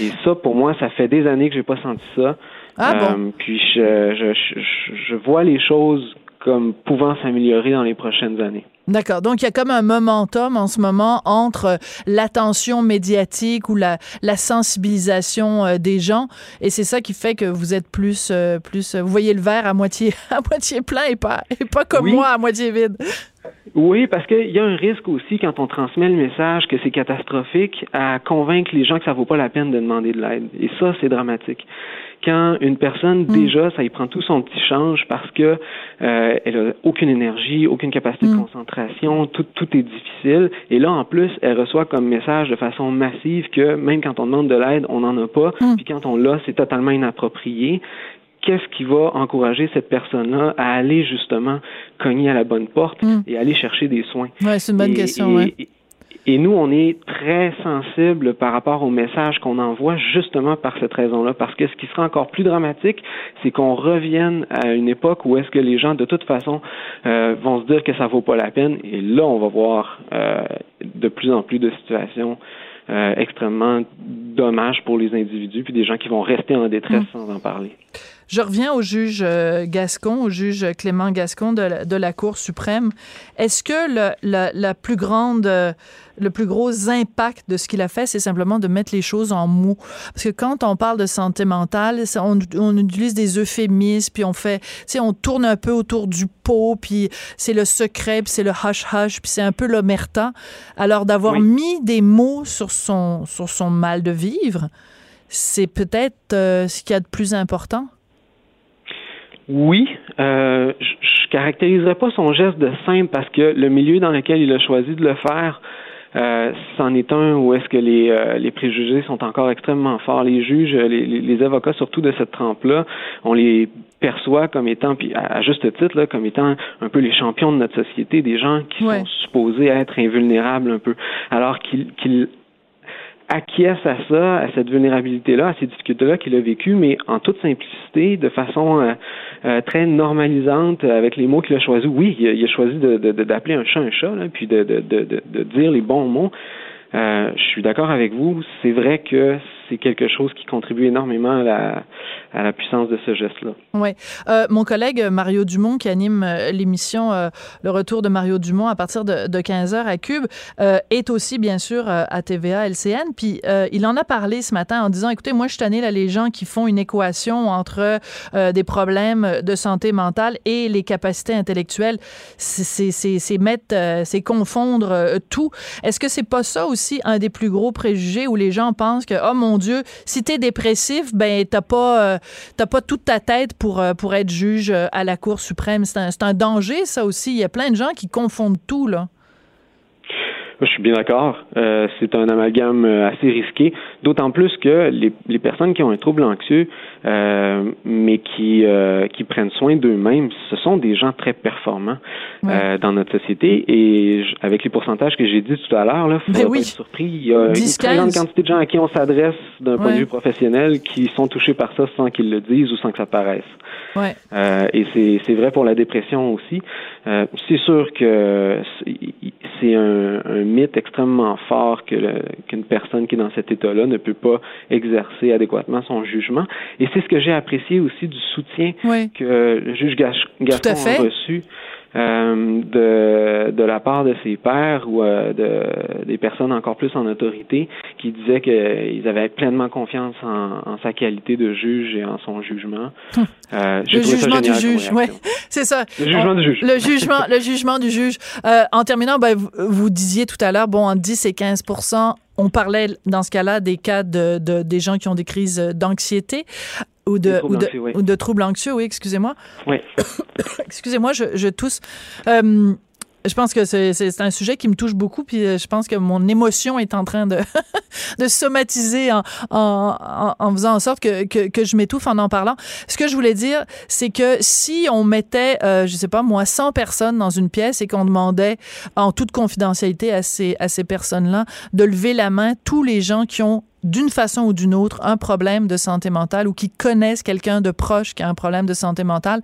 Et ça, pour moi, ça fait des années que j'ai pas senti ça. Ah bon? Euh, puis je, je, je, je vois les choses comme pouvant s'améliorer dans les prochaines années. D'accord. Donc, il y a comme un momentum en ce moment entre l'attention médiatique ou la, la sensibilisation euh, des gens. Et c'est ça qui fait que vous êtes plus, euh, plus, vous voyez le verre à moitié, à moitié plein et pas, et pas comme moi à moitié vide. Oui, parce qu'il y a un risque aussi quand on transmet le message que c'est catastrophique à convaincre les gens que ça vaut pas la peine de demander de l'aide. Et ça, c'est dramatique quand une personne mm. déjà ça y prend tout son petit change parce que euh, elle a aucune énergie, aucune capacité de mm. concentration, tout tout est difficile et là en plus elle reçoit comme message de façon massive que même quand on demande de l'aide, on n'en a pas, mm. puis quand on l'a, c'est totalement inapproprié qu'est-ce qui va encourager cette personne-là à aller justement cogner à la bonne porte et aller chercher des soins? Ouais, c'est une bonne question. ouais. Et nous, on est très sensible par rapport au message qu'on envoie justement par cette raison-là, parce que ce qui sera encore plus dramatique, c'est qu'on revienne à une époque où est-ce que les gens, de toute façon, euh, vont se dire que ça vaut pas la peine. Et là, on va voir euh, de plus en plus de situations euh, extrêmement dommages pour les individus, puis des gens qui vont rester en détresse mmh. sans en parler. Je reviens au juge euh, Gascon, au juge Clément Gascon de la, de la Cour suprême. Est-ce que le, la, la, plus grande, euh, le plus gros impact de ce qu'il a fait, c'est simplement de mettre les choses en mou? Parce que quand on parle de santé mentale, on, on utilise des euphémismes, puis on fait, tu sais, on tourne un peu autour du pot, puis c'est le secret, puis c'est le hush-hush, puis c'est un peu l'omerta. Alors d'avoir mis des mots sur son, sur son mal de vivre, c'est peut-être euh, ce qu'il y a de plus important? Oui, euh, je, je caractériserais pas son geste de simple parce que le milieu dans lequel il a choisi de le faire, euh, c'en est un où est-ce que les, euh, les préjugés sont encore extrêmement forts. Les juges, les, les avocats surtout de cette trempe-là, on les perçoit comme étant, puis à, juste titre, là, comme étant un peu les champions de notre société, des gens qui sont supposés être invulnérables un peu, alors qu'ils qu'ils acquiesce à ça, à cette vulnérabilité-là, à ces difficultés-là qu'il a vécues, mais en toute simplicité, de façon euh, euh, très normalisante, avec les mots qu'il a choisis. Oui, il a, choisi d'appeler un chat un chat, là, puis de, de, de, de, dire les bons mots. Euh, je suis d'accord avec vous. C'est vrai que c'est quelque chose qui contribue énormément à la, à la puissance de ce geste-là. Oui. Euh, mon collègue Mario Dumont, qui anime euh, l'émission euh, Le Retour de Mario Dumont à partir de, de 15 heures à Cube, est aussi, bien sûr, à TVA LCN. Puis il en a parlé ce matin en disant, écoutez, moi, je suis là, les gens qui font une équation entre des problèmes de santé mentale et les capacités intellectuelles. C'est mettre, c'est confondre tout. Est-ce que c'est pas ça aussi un des plus gros préjugés où les gens pensent que, oh mon mon Dieu, si t'es dépressif, ben t'as pas, euh, t'as pas toute ta tête pour, euh, pour être juge euh, à la Cour suprême. C'est un, un danger, ça aussi. Il y a plein de gens qui confondent tout, là. Je suis bien d'accord. Euh, c'est un amalgame euh, assez risqué, d'autant plus que les, les, personnes qui ont un trouble anxieux, euh, mais qui euh, qui prennent soin d'eux-mêmes, ce sont des gens très performants ouais. dans notre société. Et avec les pourcentages que j'ai dit tout à l'heure, là, faut ben oui. être surpris. Il y a 10, une très grande quantité de gens à qui on s'adresse d'un point de vue professionnel qui sont touchés par ça sans qu'ils le disent ou sans que ça paraisse. Ouais. et c'est vrai pour la dépression aussi. c'est sûr que c'est un, mythe extrêmement fort que qu'une personne qui est dans cet état-là ne peut pas exercer adéquatement son jugement. Et c'est ce que j'ai apprécié aussi du soutien que le juge Gaston a reçu de, de la part de ses pairs ou euh, de, des personnes encore plus en autorité qui disaient qu'ils avaient pleinement confiance en, en, sa qualité de juge et en son jugement. Hum. Euh, le jugement du juge, oui, c'est ça. Le jugement du juge. Le jugement, le jugement du juge. Euh, en terminant, ben, vous, vous, disiez tout à l'heure, bon, en 10 et 15% on parlait dans ce cas-là des cas de, de, des gens qui ont des crises d'anxiété ou de, ou de, ou de, troubles anxieux, oui, excusez-moi. Oui. excusez-moi, je, je tousse. Euh, je pense que c'est un sujet qui me touche beaucoup, puis euh, je pense que mon émotion est en train de, de somatiser en, en, en, faisant en sorte que, que, que je m'étouffe en en parlant. Ce que je voulais dire, c'est que si on mettait, euh, je sais pas moi, 100 personnes dans une pièce et qu'on demandait en toute confidentialité à ces, à ces personnes-là de lever la main, tous les gens qui ont d'une façon ou d'une autre un problème de santé mentale ou qui connaissent quelqu'un de proche qui a un problème de santé mentale,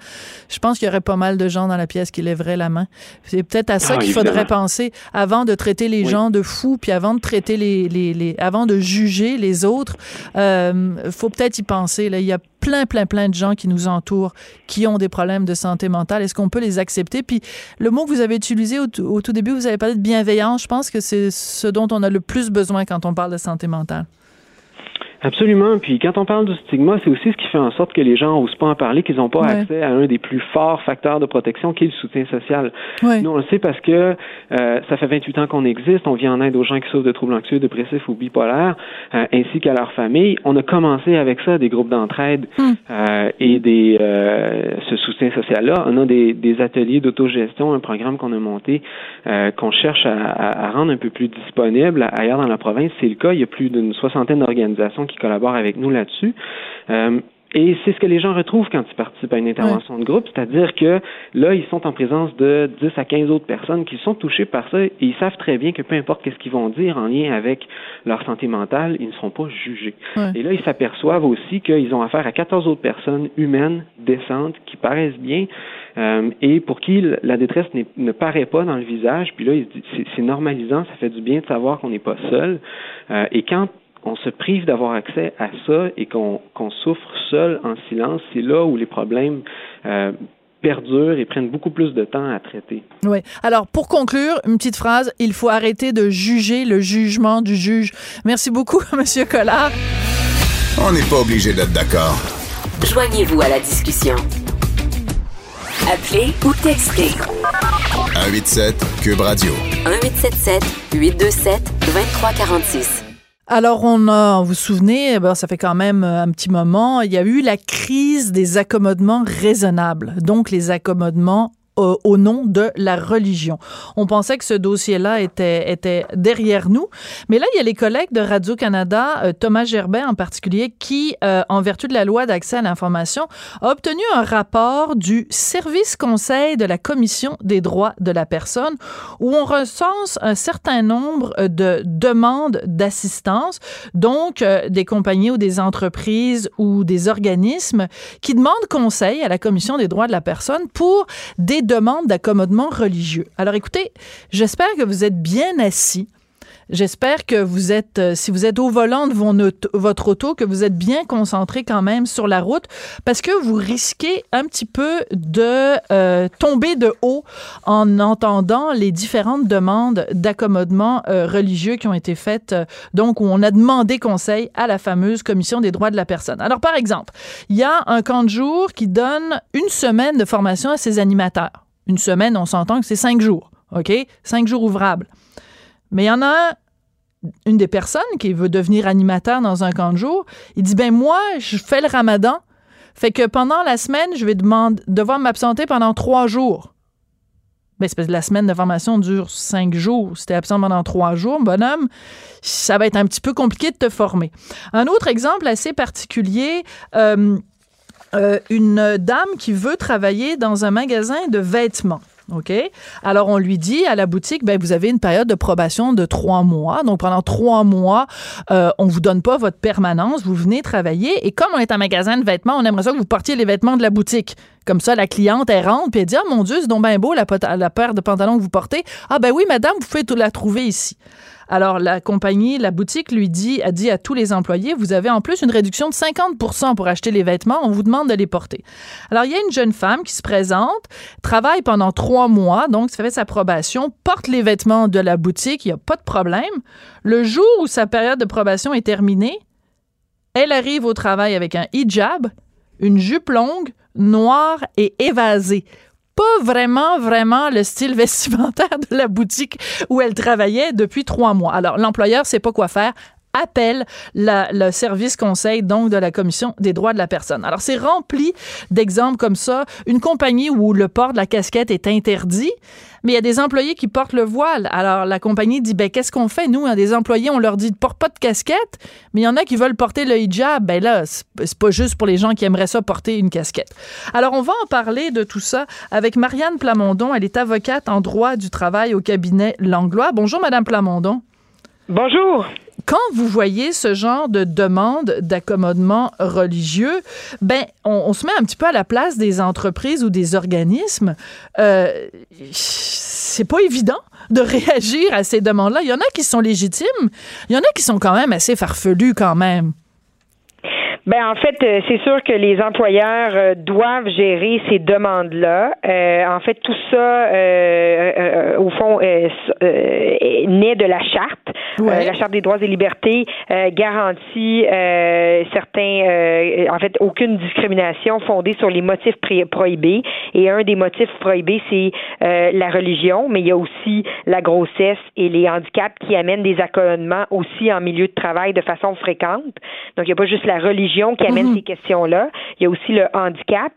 je pense qu'il y aurait pas mal de gens dans la pièce qui lèveraient la main. C'est peut-être à ça ah, qu'il faudrait penser avant de traiter les gens de fous, puis avant de traiter les, les, les avant de juger les autres. Euh, faut peut-être y penser. Là, il y a plein, plein, plein de gens qui nous entourent qui ont des problèmes de santé mentale. Est-ce qu'on peut les accepter? Puis le mot que vous avez utilisé au, au tout début, vous avez parlé de bienveillance. Je pense que c'est ce dont on a le plus besoin quand on parle de santé mentale. Absolument. Puis quand on parle du stigma, c'est aussi ce qui fait en sorte que les gens n'osent pas en parler, qu'ils n'ont pas accès à un des plus forts facteurs de protection qui est le soutien social. Nous, on le sait parce que euh, ça fait 28 ans qu'on existe. On vient en aide aux gens qui souffrent de troubles anxieux, dépressifs ou bipolaires, euh, ainsi qu'à leur famille. On a commencé avec ça, des groupes d'entraide hmm. euh, et des ce soutien social-là. On a des, des ateliers d'autogestion, un programme qu'on a monté, qu'on cherche à, à, rendre un peu plus disponible ailleurs dans la province. C'est le cas. Il y a plus d'une soixantaine d'organisations qui collaborent avec nous là-dessus. Euh, et c'est ce que les gens retrouvent quand ils participent à une intervention de groupe, c'est-à-dire que là, ils sont en présence de 10 à 15 autres personnes qui sont touchées par ça et ils savent très bien que peu importe ce qu'ils vont dire en lien avec leur santé mentale, ils ne seront pas jugés. Et là, ils s'aperçoivent aussi qu'ils ont affaire à 14 autres personnes humaines, décentes, qui paraissent bien euh, et pour qui la détresse ne paraît pas dans le visage. Puis là, c'est normalisant, ça fait du bien de savoir qu'on n'est pas seul. Euh, et quand on se prive d'avoir accès à ça et qu'on souffre seul en silence, c'est là où les problèmes euh, perdurent et prennent beaucoup plus de temps à traiter. Oui. Alors, pour conclure, une petite phrase, il faut arrêter de juger le jugement du juge. Merci beaucoup, Monsieur Collard. On n'est pas obligé d'être d'accord. Joignez-vous à la discussion. Appelez ou textez. 187 Cube Radio. 1877 827 2346. Alors, on a, vous vous souvenez, eh ben, ça fait quand même euh, un petit moment, il y a eu la crise des accommodements raisonnables. Donc, les accommodements euh, au nom de la religion. On pensait que ce dossier-là était, était derrière nous, mais là, il y a les collègues de Radio-Canada, euh, Thomas Gerbet en particulier, qui, euh, en vertu de la loi d'accès à l'information, a obtenu un rapport du Service Conseil de la Commission des droits de la personne où on recense un certain nombre de demandes d'assistance, donc des compagnies ou des entreprises ou des organismes qui demandent conseil à la Commission des droits de la personne pour des demande d'accommodement religieux. Alors écoutez, j'espère que vous êtes bien assis. J'espère que vous êtes, euh, si vous êtes au volant de votre auto, que vous êtes bien concentré quand même sur la route, parce que vous risquez un petit peu de euh, tomber de haut en entendant les différentes demandes d'accommodement euh, religieux qui ont été faites, donc où on a demandé conseil à la fameuse Commission des droits de la personne. Alors, par exemple, il y a un camp de jour qui donne une semaine de formation à ses animateurs. Une semaine, on s'entend que c'est cinq jours, OK? Cinq jours ouvrables. Mais il y en a une des personnes qui veut devenir animateur dans un camp de jour. Il dit, ben moi, je fais le ramadan. Fait que pendant la semaine, je vais devoir m'absenter pendant trois jours. Ben, c'est parce que la semaine de formation dure cinq jours. Si tu es absent pendant trois jours, bonhomme, ça va être un petit peu compliqué de te former. Un autre exemple assez particulier, euh, euh, une dame qui veut travailler dans un magasin de vêtements. OK? Alors, on lui dit à la boutique, ben, vous avez une période de probation de trois mois. Donc, pendant trois mois, euh, on vous donne pas votre permanence. Vous venez travailler. Et comme on est un magasin de vêtements, on aimerait ça que vous portiez les vêtements de la boutique. Comme ça, la cliente, elle rentre, puis elle dit Ah mon Dieu, c'est donc bien beau la, la paire de pantalons que vous portez. Ah ben oui, madame, vous pouvez la trouver ici. Alors, la compagnie, la boutique lui dit, a dit à tous les employés, vous avez en plus une réduction de 50% pour acheter les vêtements, on vous demande de les porter. Alors, il y a une jeune femme qui se présente, travaille pendant trois mois, donc ça fait sa probation, porte les vêtements de la boutique, il n'y a pas de problème. Le jour où sa période de probation est terminée, elle arrive au travail avec un hijab, une jupe longue, noire et évasée pas vraiment, vraiment le style vestimentaire de la boutique où elle travaillait depuis trois mois. Alors, l'employeur sait pas quoi faire appelle le service conseil donc de la commission des droits de la personne. Alors c'est rempli d'exemples comme ça, une compagnie où le port de la casquette est interdit, mais il y a des employés qui portent le voile. Alors, la compagnie dit, ben, qu'est-ce qu'on fait? Nous, a des employés, on leur dit, porte pas de casquette, mais il y en a qui veulent porter le hijab. Ben là, c'est pas juste pour les gens qui aimeraient ça porter une casquette. Alors, on va en parler de tout ça avec Marianne Plamondon. Elle est avocate en droit du travail au cabinet Langlois. Bonjour, Madame Plamondon. Bonjour quand vous voyez ce genre de demande d'accommodement religieux, ben on, se met un petit peu à la place des entreprises ou des organismes. Euh, c'est pas évident de réagir à ces demandes-là. Il y en a qui sont légitimes, il y en a qui sont quand même assez farfelus quand même. Ben en fait, euh, c'est sûr que les employeurs euh, doivent gérer ces demandes-là. Euh, en fait, tout ça, au fond, naît de la charte. la charte des droits et libertés garantit certains, en fait, aucune discrimination fondée sur les motifs prohibés. Et un des motifs prohibés, c'est la religion, mais il y a aussi la grossesse et les handicaps qui amènent des accommodements aussi en milieu de travail de façon fréquente. Donc, il n'y a pas juste la religion qui amène mhm. ces questions-là. Il y a aussi le handicap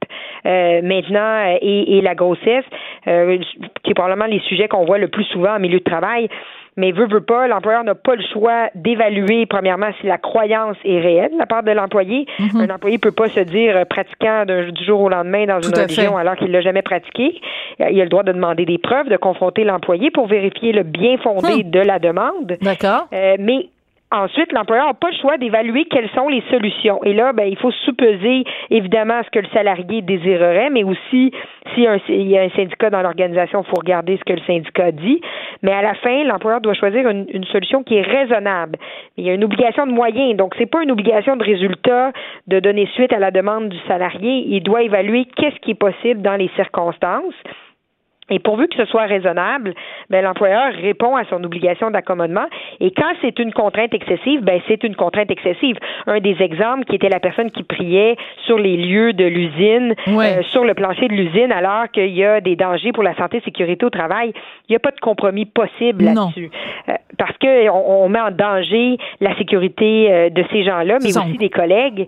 euh, maintenant euh, et, la grossesse, euh, qui est probablement les sujets qu'on voit le plus souvent en milieu de travail. Mais veut, veut pas, l'employeur n'a pas le choix d'évaluer, premièrement, si la croyance est réelle de la part de l'employé. Mhm. Un employé peut pas se dire pratiquant du jour au lendemain dans une religion alors qu'il l'a jamais pratiqué. Il a le droit de demander des preuves, de confronter l'employé pour vérifier le bien fondé hmm. de la demande. D'accord. mais Ensuite, l'employeur n'a pas le choix d'évaluer quelles sont les solutions. Et là, ben, il faut sous-peser évidemment ce que le salarié désirerait, mais aussi s'il y, y a un syndicat dans l'organisation, il faut regarder ce que le syndicat dit. Mais à la fin, l'employeur doit choisir une, solution qui est raisonnable. Il y a une obligation de moyens, donc c'est pas une obligation de résultat de donner suite à la demande du salarié. Il doit évaluer qu'est-ce qui est possible dans les circonstances. Et pourvu que ce soit raisonnable, ben, l'employeur répond à son obligation d'accommodement. Et quand c'est une contrainte excessive, ben, c'est une contrainte excessive. Un des exemples qui était la personne qui priait sur les lieux de l'usine, euh, sur le plancher de l'usine, alors qu'il y a des dangers pour la santé et sécurité au travail. Il n'y a pas de compromis possible là-dessus. Euh, parce qu'on on met en danger la sécurité euh, de ces gens-là, mais aussi des collègues.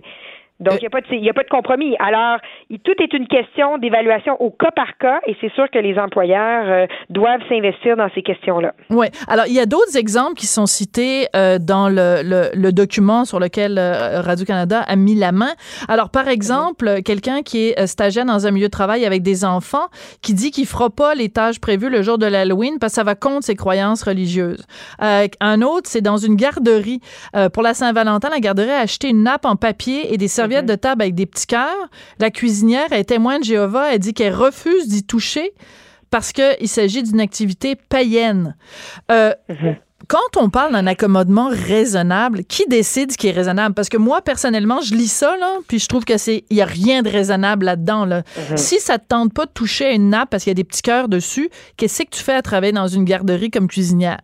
Donc, il n'y a, pas de compromis. Alors, tout est une question d'évaluation au cas par cas et c'est sûr que les employeurs euh, doivent s'investir dans ces questions-là. Oui. Alors, il y a d'autres exemples qui sont cités euh, dans le, le, document sur lequel euh, Radio-Canada a mis la main. Alors, par exemple, quelqu'un qui est stagiaire dans un milieu de travail avec des enfants qui dit qu'il fera pas les tâches prévues le jour de l'Halloween parce que ça va contre ses croyances religieuses. un autre, c'est dans une garderie. pour la Saint-Valentin, la garderie a acheté une nappe en papier et des serviettes de table avec des petits cœurs. La cuisinière est témoin de Jéhovah. Elle dit qu'elle refuse d'y toucher parce qu'il s'agit d'une activité païenne. Euh, mhm. Quand on parle d'un accommodement raisonnable, qui décide ce qui est raisonnable? Parce que moi, personnellement, je lis ça, là, puis je trouve que c'est, il y a rien de raisonnable là-dedans, là. Mhm. Si ça te tente pas de toucher une nappe parce qu'il y a des petits cœurs dessus, qu'est-ce que tu fais à travailler dans une garderie comme cuisinière?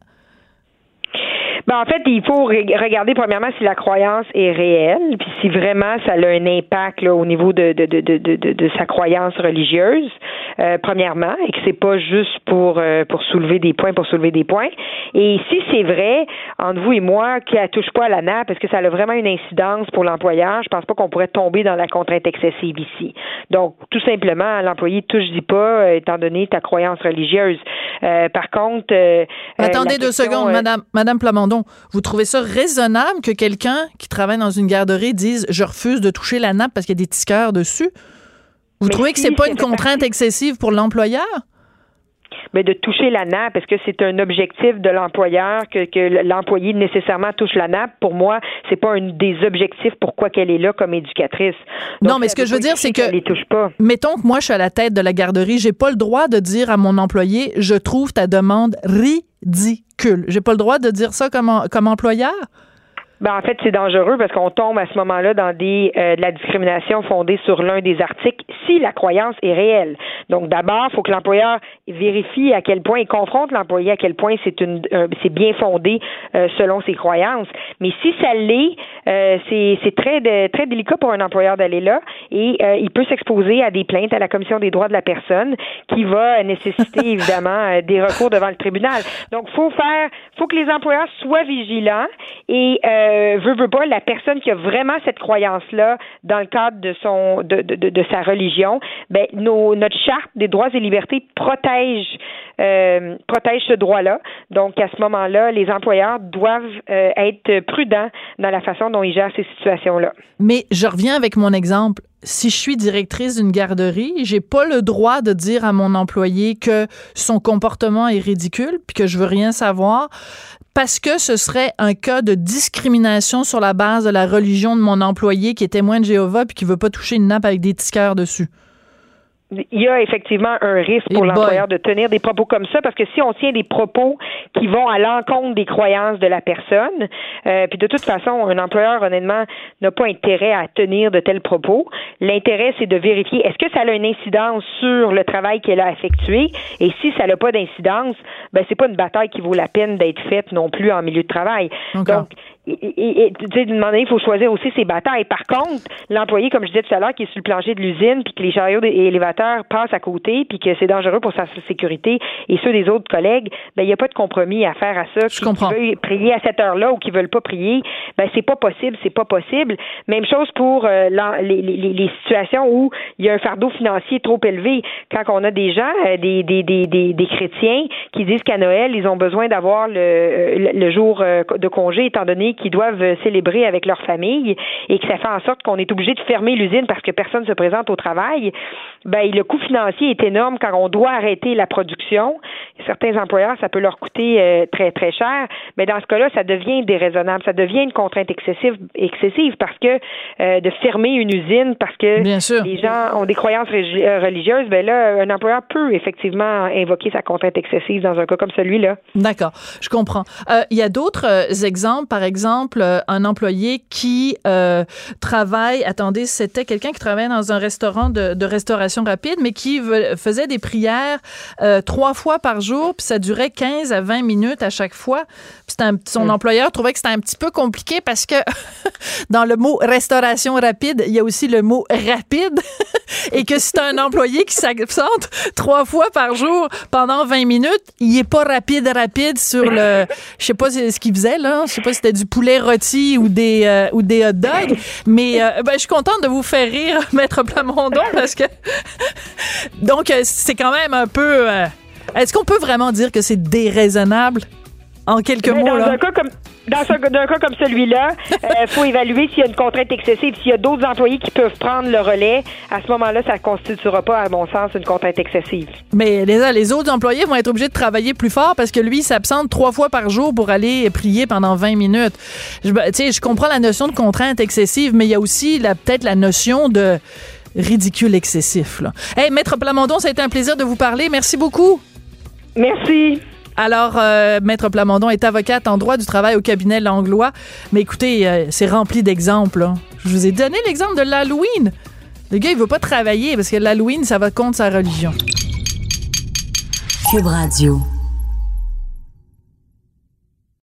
Ben, en fait, il faut regarder premièrement si la croyance est réelle, puis si vraiment ça a un impact là, au niveau de, de, de, de, de sa croyance religieuse, euh, premièrement, et que c'est pas juste pour euh, pour soulever des points pour soulever des points. Et si c'est vrai, entre vous et moi, qu'elle touche pas à la nappe, parce que ça a vraiment une incidence pour l'employeur, je pense pas qu'on pourrait tomber dans la contrainte excessive ici. Donc, tout simplement, l'employé touche dit pas, euh, étant donné ta croyance religieuse. par contre, attendez deux secondes, Madame Madame Plamondon vous trouvez ça raisonnable que quelqu'un qui travaille dans une garderie dise je refuse de toucher la nappe parce qu'il y a des cœurs dessus? Vous trouvez que c'est pas une contrainte excessive pour l'employeur? Mais de toucher la nappe, est-ce que c'est un objectif de l'employeur que, que l'employé nécessairement touche la nappe? Pour moi, c'est pas un des objectifs pourquoi qu'elle est là comme éducatrice. non, mais ce que je veux dire, c'est que, les touche pas. mettons que moi, je suis à la tête de la garderie, j'ai pas le droit de dire à mon employé, je trouve ta demande ridicule. J'ai pas le droit de dire ça comme, comme employeur? Ben, en fait, c'est dangereux parce qu'on tombe à ce moment-là dans des euh, de la discrimination fondée sur l'un des articles si la croyance est réelle. Donc, d'abord, il faut que l'employeur vérifie à quel point il confronte l'employé à quel point c'est une c'est bien fondé euh, selon ses croyances. Mais si ça l'est, euh, c'est c'est très très délicat pour un employeur d'aller là et il peut s'exposer à des plaintes à la commission des droits de la personne qui va nécessiter évidemment des recours devant le tribunal. Donc, faut faire, faut que les employeurs soient vigilants et euh, veut, veut pas, la personne qui a vraiment cette croyance-là dans le cadre de son de, de, de, sa religion, ben nos, notre charte des droits et libertés protège euh, protège ce droit-là. Donc à ce moment-là, les employeurs doivent euh, être prudents dans la façon dont ils gèrent ces situations-là. Mais je reviens avec mon exemple si je suis directrice d'une garderie, j'ai pas le droit de dire à mon employé que son comportement est ridicule puis que je veux rien savoir parce que ce serait un cas de discrimination sur la base de la religion de mon employé qui est témoin de Jéhovah puis qui veut pas toucher une nappe avec des tickers dessus il y a effectivement un risque pour l'employeur de tenir des propos comme ça parce que si on tient des propos qui vont à l'encontre des croyances de la personne, euh, puis de toute façon, un employeur honnêtement n'a pas intérêt à tenir de tels propos. L'intérêt, c'est de vérifier est-ce que ça a une incidence sur le travail qu'elle a effectué? Et si ça n'a pas d'incidence, ben c'est pas une bataille qui vaut la peine d'être faite non plus en milieu de travail. Donc et, d'une manière, il faut choisir aussi ses batailles. Par contre, l'employé, comme je disais tout à l'heure, qui est sur le plancher de l'usine, puis que les chariots et élévateurs passent à côté, puis que c'est dangereux pour sa sécurité et ceux des autres collègues, ben il n'y a pas de compromis à faire à ça. Je comprends. Qui veulent prier à cette heure-là ou qui veulent pas prier, ben c'est pas possible, c'est pas possible. Même chose pour euh, les, les, les, situations où il y a un fardeau financier trop élevé. Quand on a des gens, euh, des, des, des, des, chrétiens qui disent qu'à Noël, ils ont besoin d'avoir le, euh, le jour de congé, étant donné qui doivent célébrer avec leur famille et que ça fait en sorte qu'on est obligé de fermer l'usine parce que personne se présente au travail, ben le coût financier est énorme quand on doit arrêter la production. Certains employeurs, ça peut leur coûter euh, très très cher, mais dans ce cas-là, ça devient déraisonnable, ça devient une contrainte excessive excessive parce que euh, de fermer une usine parce que les gens ont des croyances euh, religieuses, ben là un employeur peut effectivement invoquer sa contrainte excessive dans un cas comme celui-là. D'accord, je comprends. Il y a d'autres exemples, par exemple euh, un employé qui euh, travaille, attendez, c'était quelqu'un qui travaillait dans un restaurant de, restauration rapide, mais qui faisait des prières euh, trois fois par jour, puis ça durait 15 à 20 minutes à chaque fois. Un, son employeur trouvait que c'était un petit peu compliqué parce que dans le mot restauration rapide, il y a aussi le mot rapide et que si un employé qui s'absente trois fois par jour pendant 20 minutes, il est pas rapide rapide sur le je sais pas ce qu'il faisait là, je sais pas si c'était du poulet rôti ou des, euh, ou des hot dogs. Mais euh, ben, je suis contente de vous faire rire, Maître Plamondon, parce que. Donc, euh, c'est quand même un peu. Est-ce qu'on peut vraiment dire que c'est déraisonnable? En quelques mots, dans là? Un cas comme, dans un, cas comme celui-là, il faut évaluer s'il y a une contrainte excessive. S'il y a d'autres employés qui peuvent prendre le relais, à ce moment-là, ça ne constituera pas, à mon sens, une contrainte excessive. Mais les, les autres employés vont être obligés de travailler plus fort parce que lui s'absente trois fois par jour pour aller prier pendant 20 minutes. Je, je comprends la notion de contrainte excessive, mais il y a aussi peut-être la notion de ridicule excessif. Là. Hey, Maître Plamondon, ça a été un plaisir de vous parler. Merci beaucoup. Merci. Alors, euh, Maître Plamondon est avocate en droit du travail au cabinet Langlois. Mais écoutez, euh, c'est rempli d'exemples. Hein. Je vous ai donné l'exemple de l'Halloween. Le gars, il veut pas travailler parce que l'Halloween, ça va contre sa religion. Cube Radio.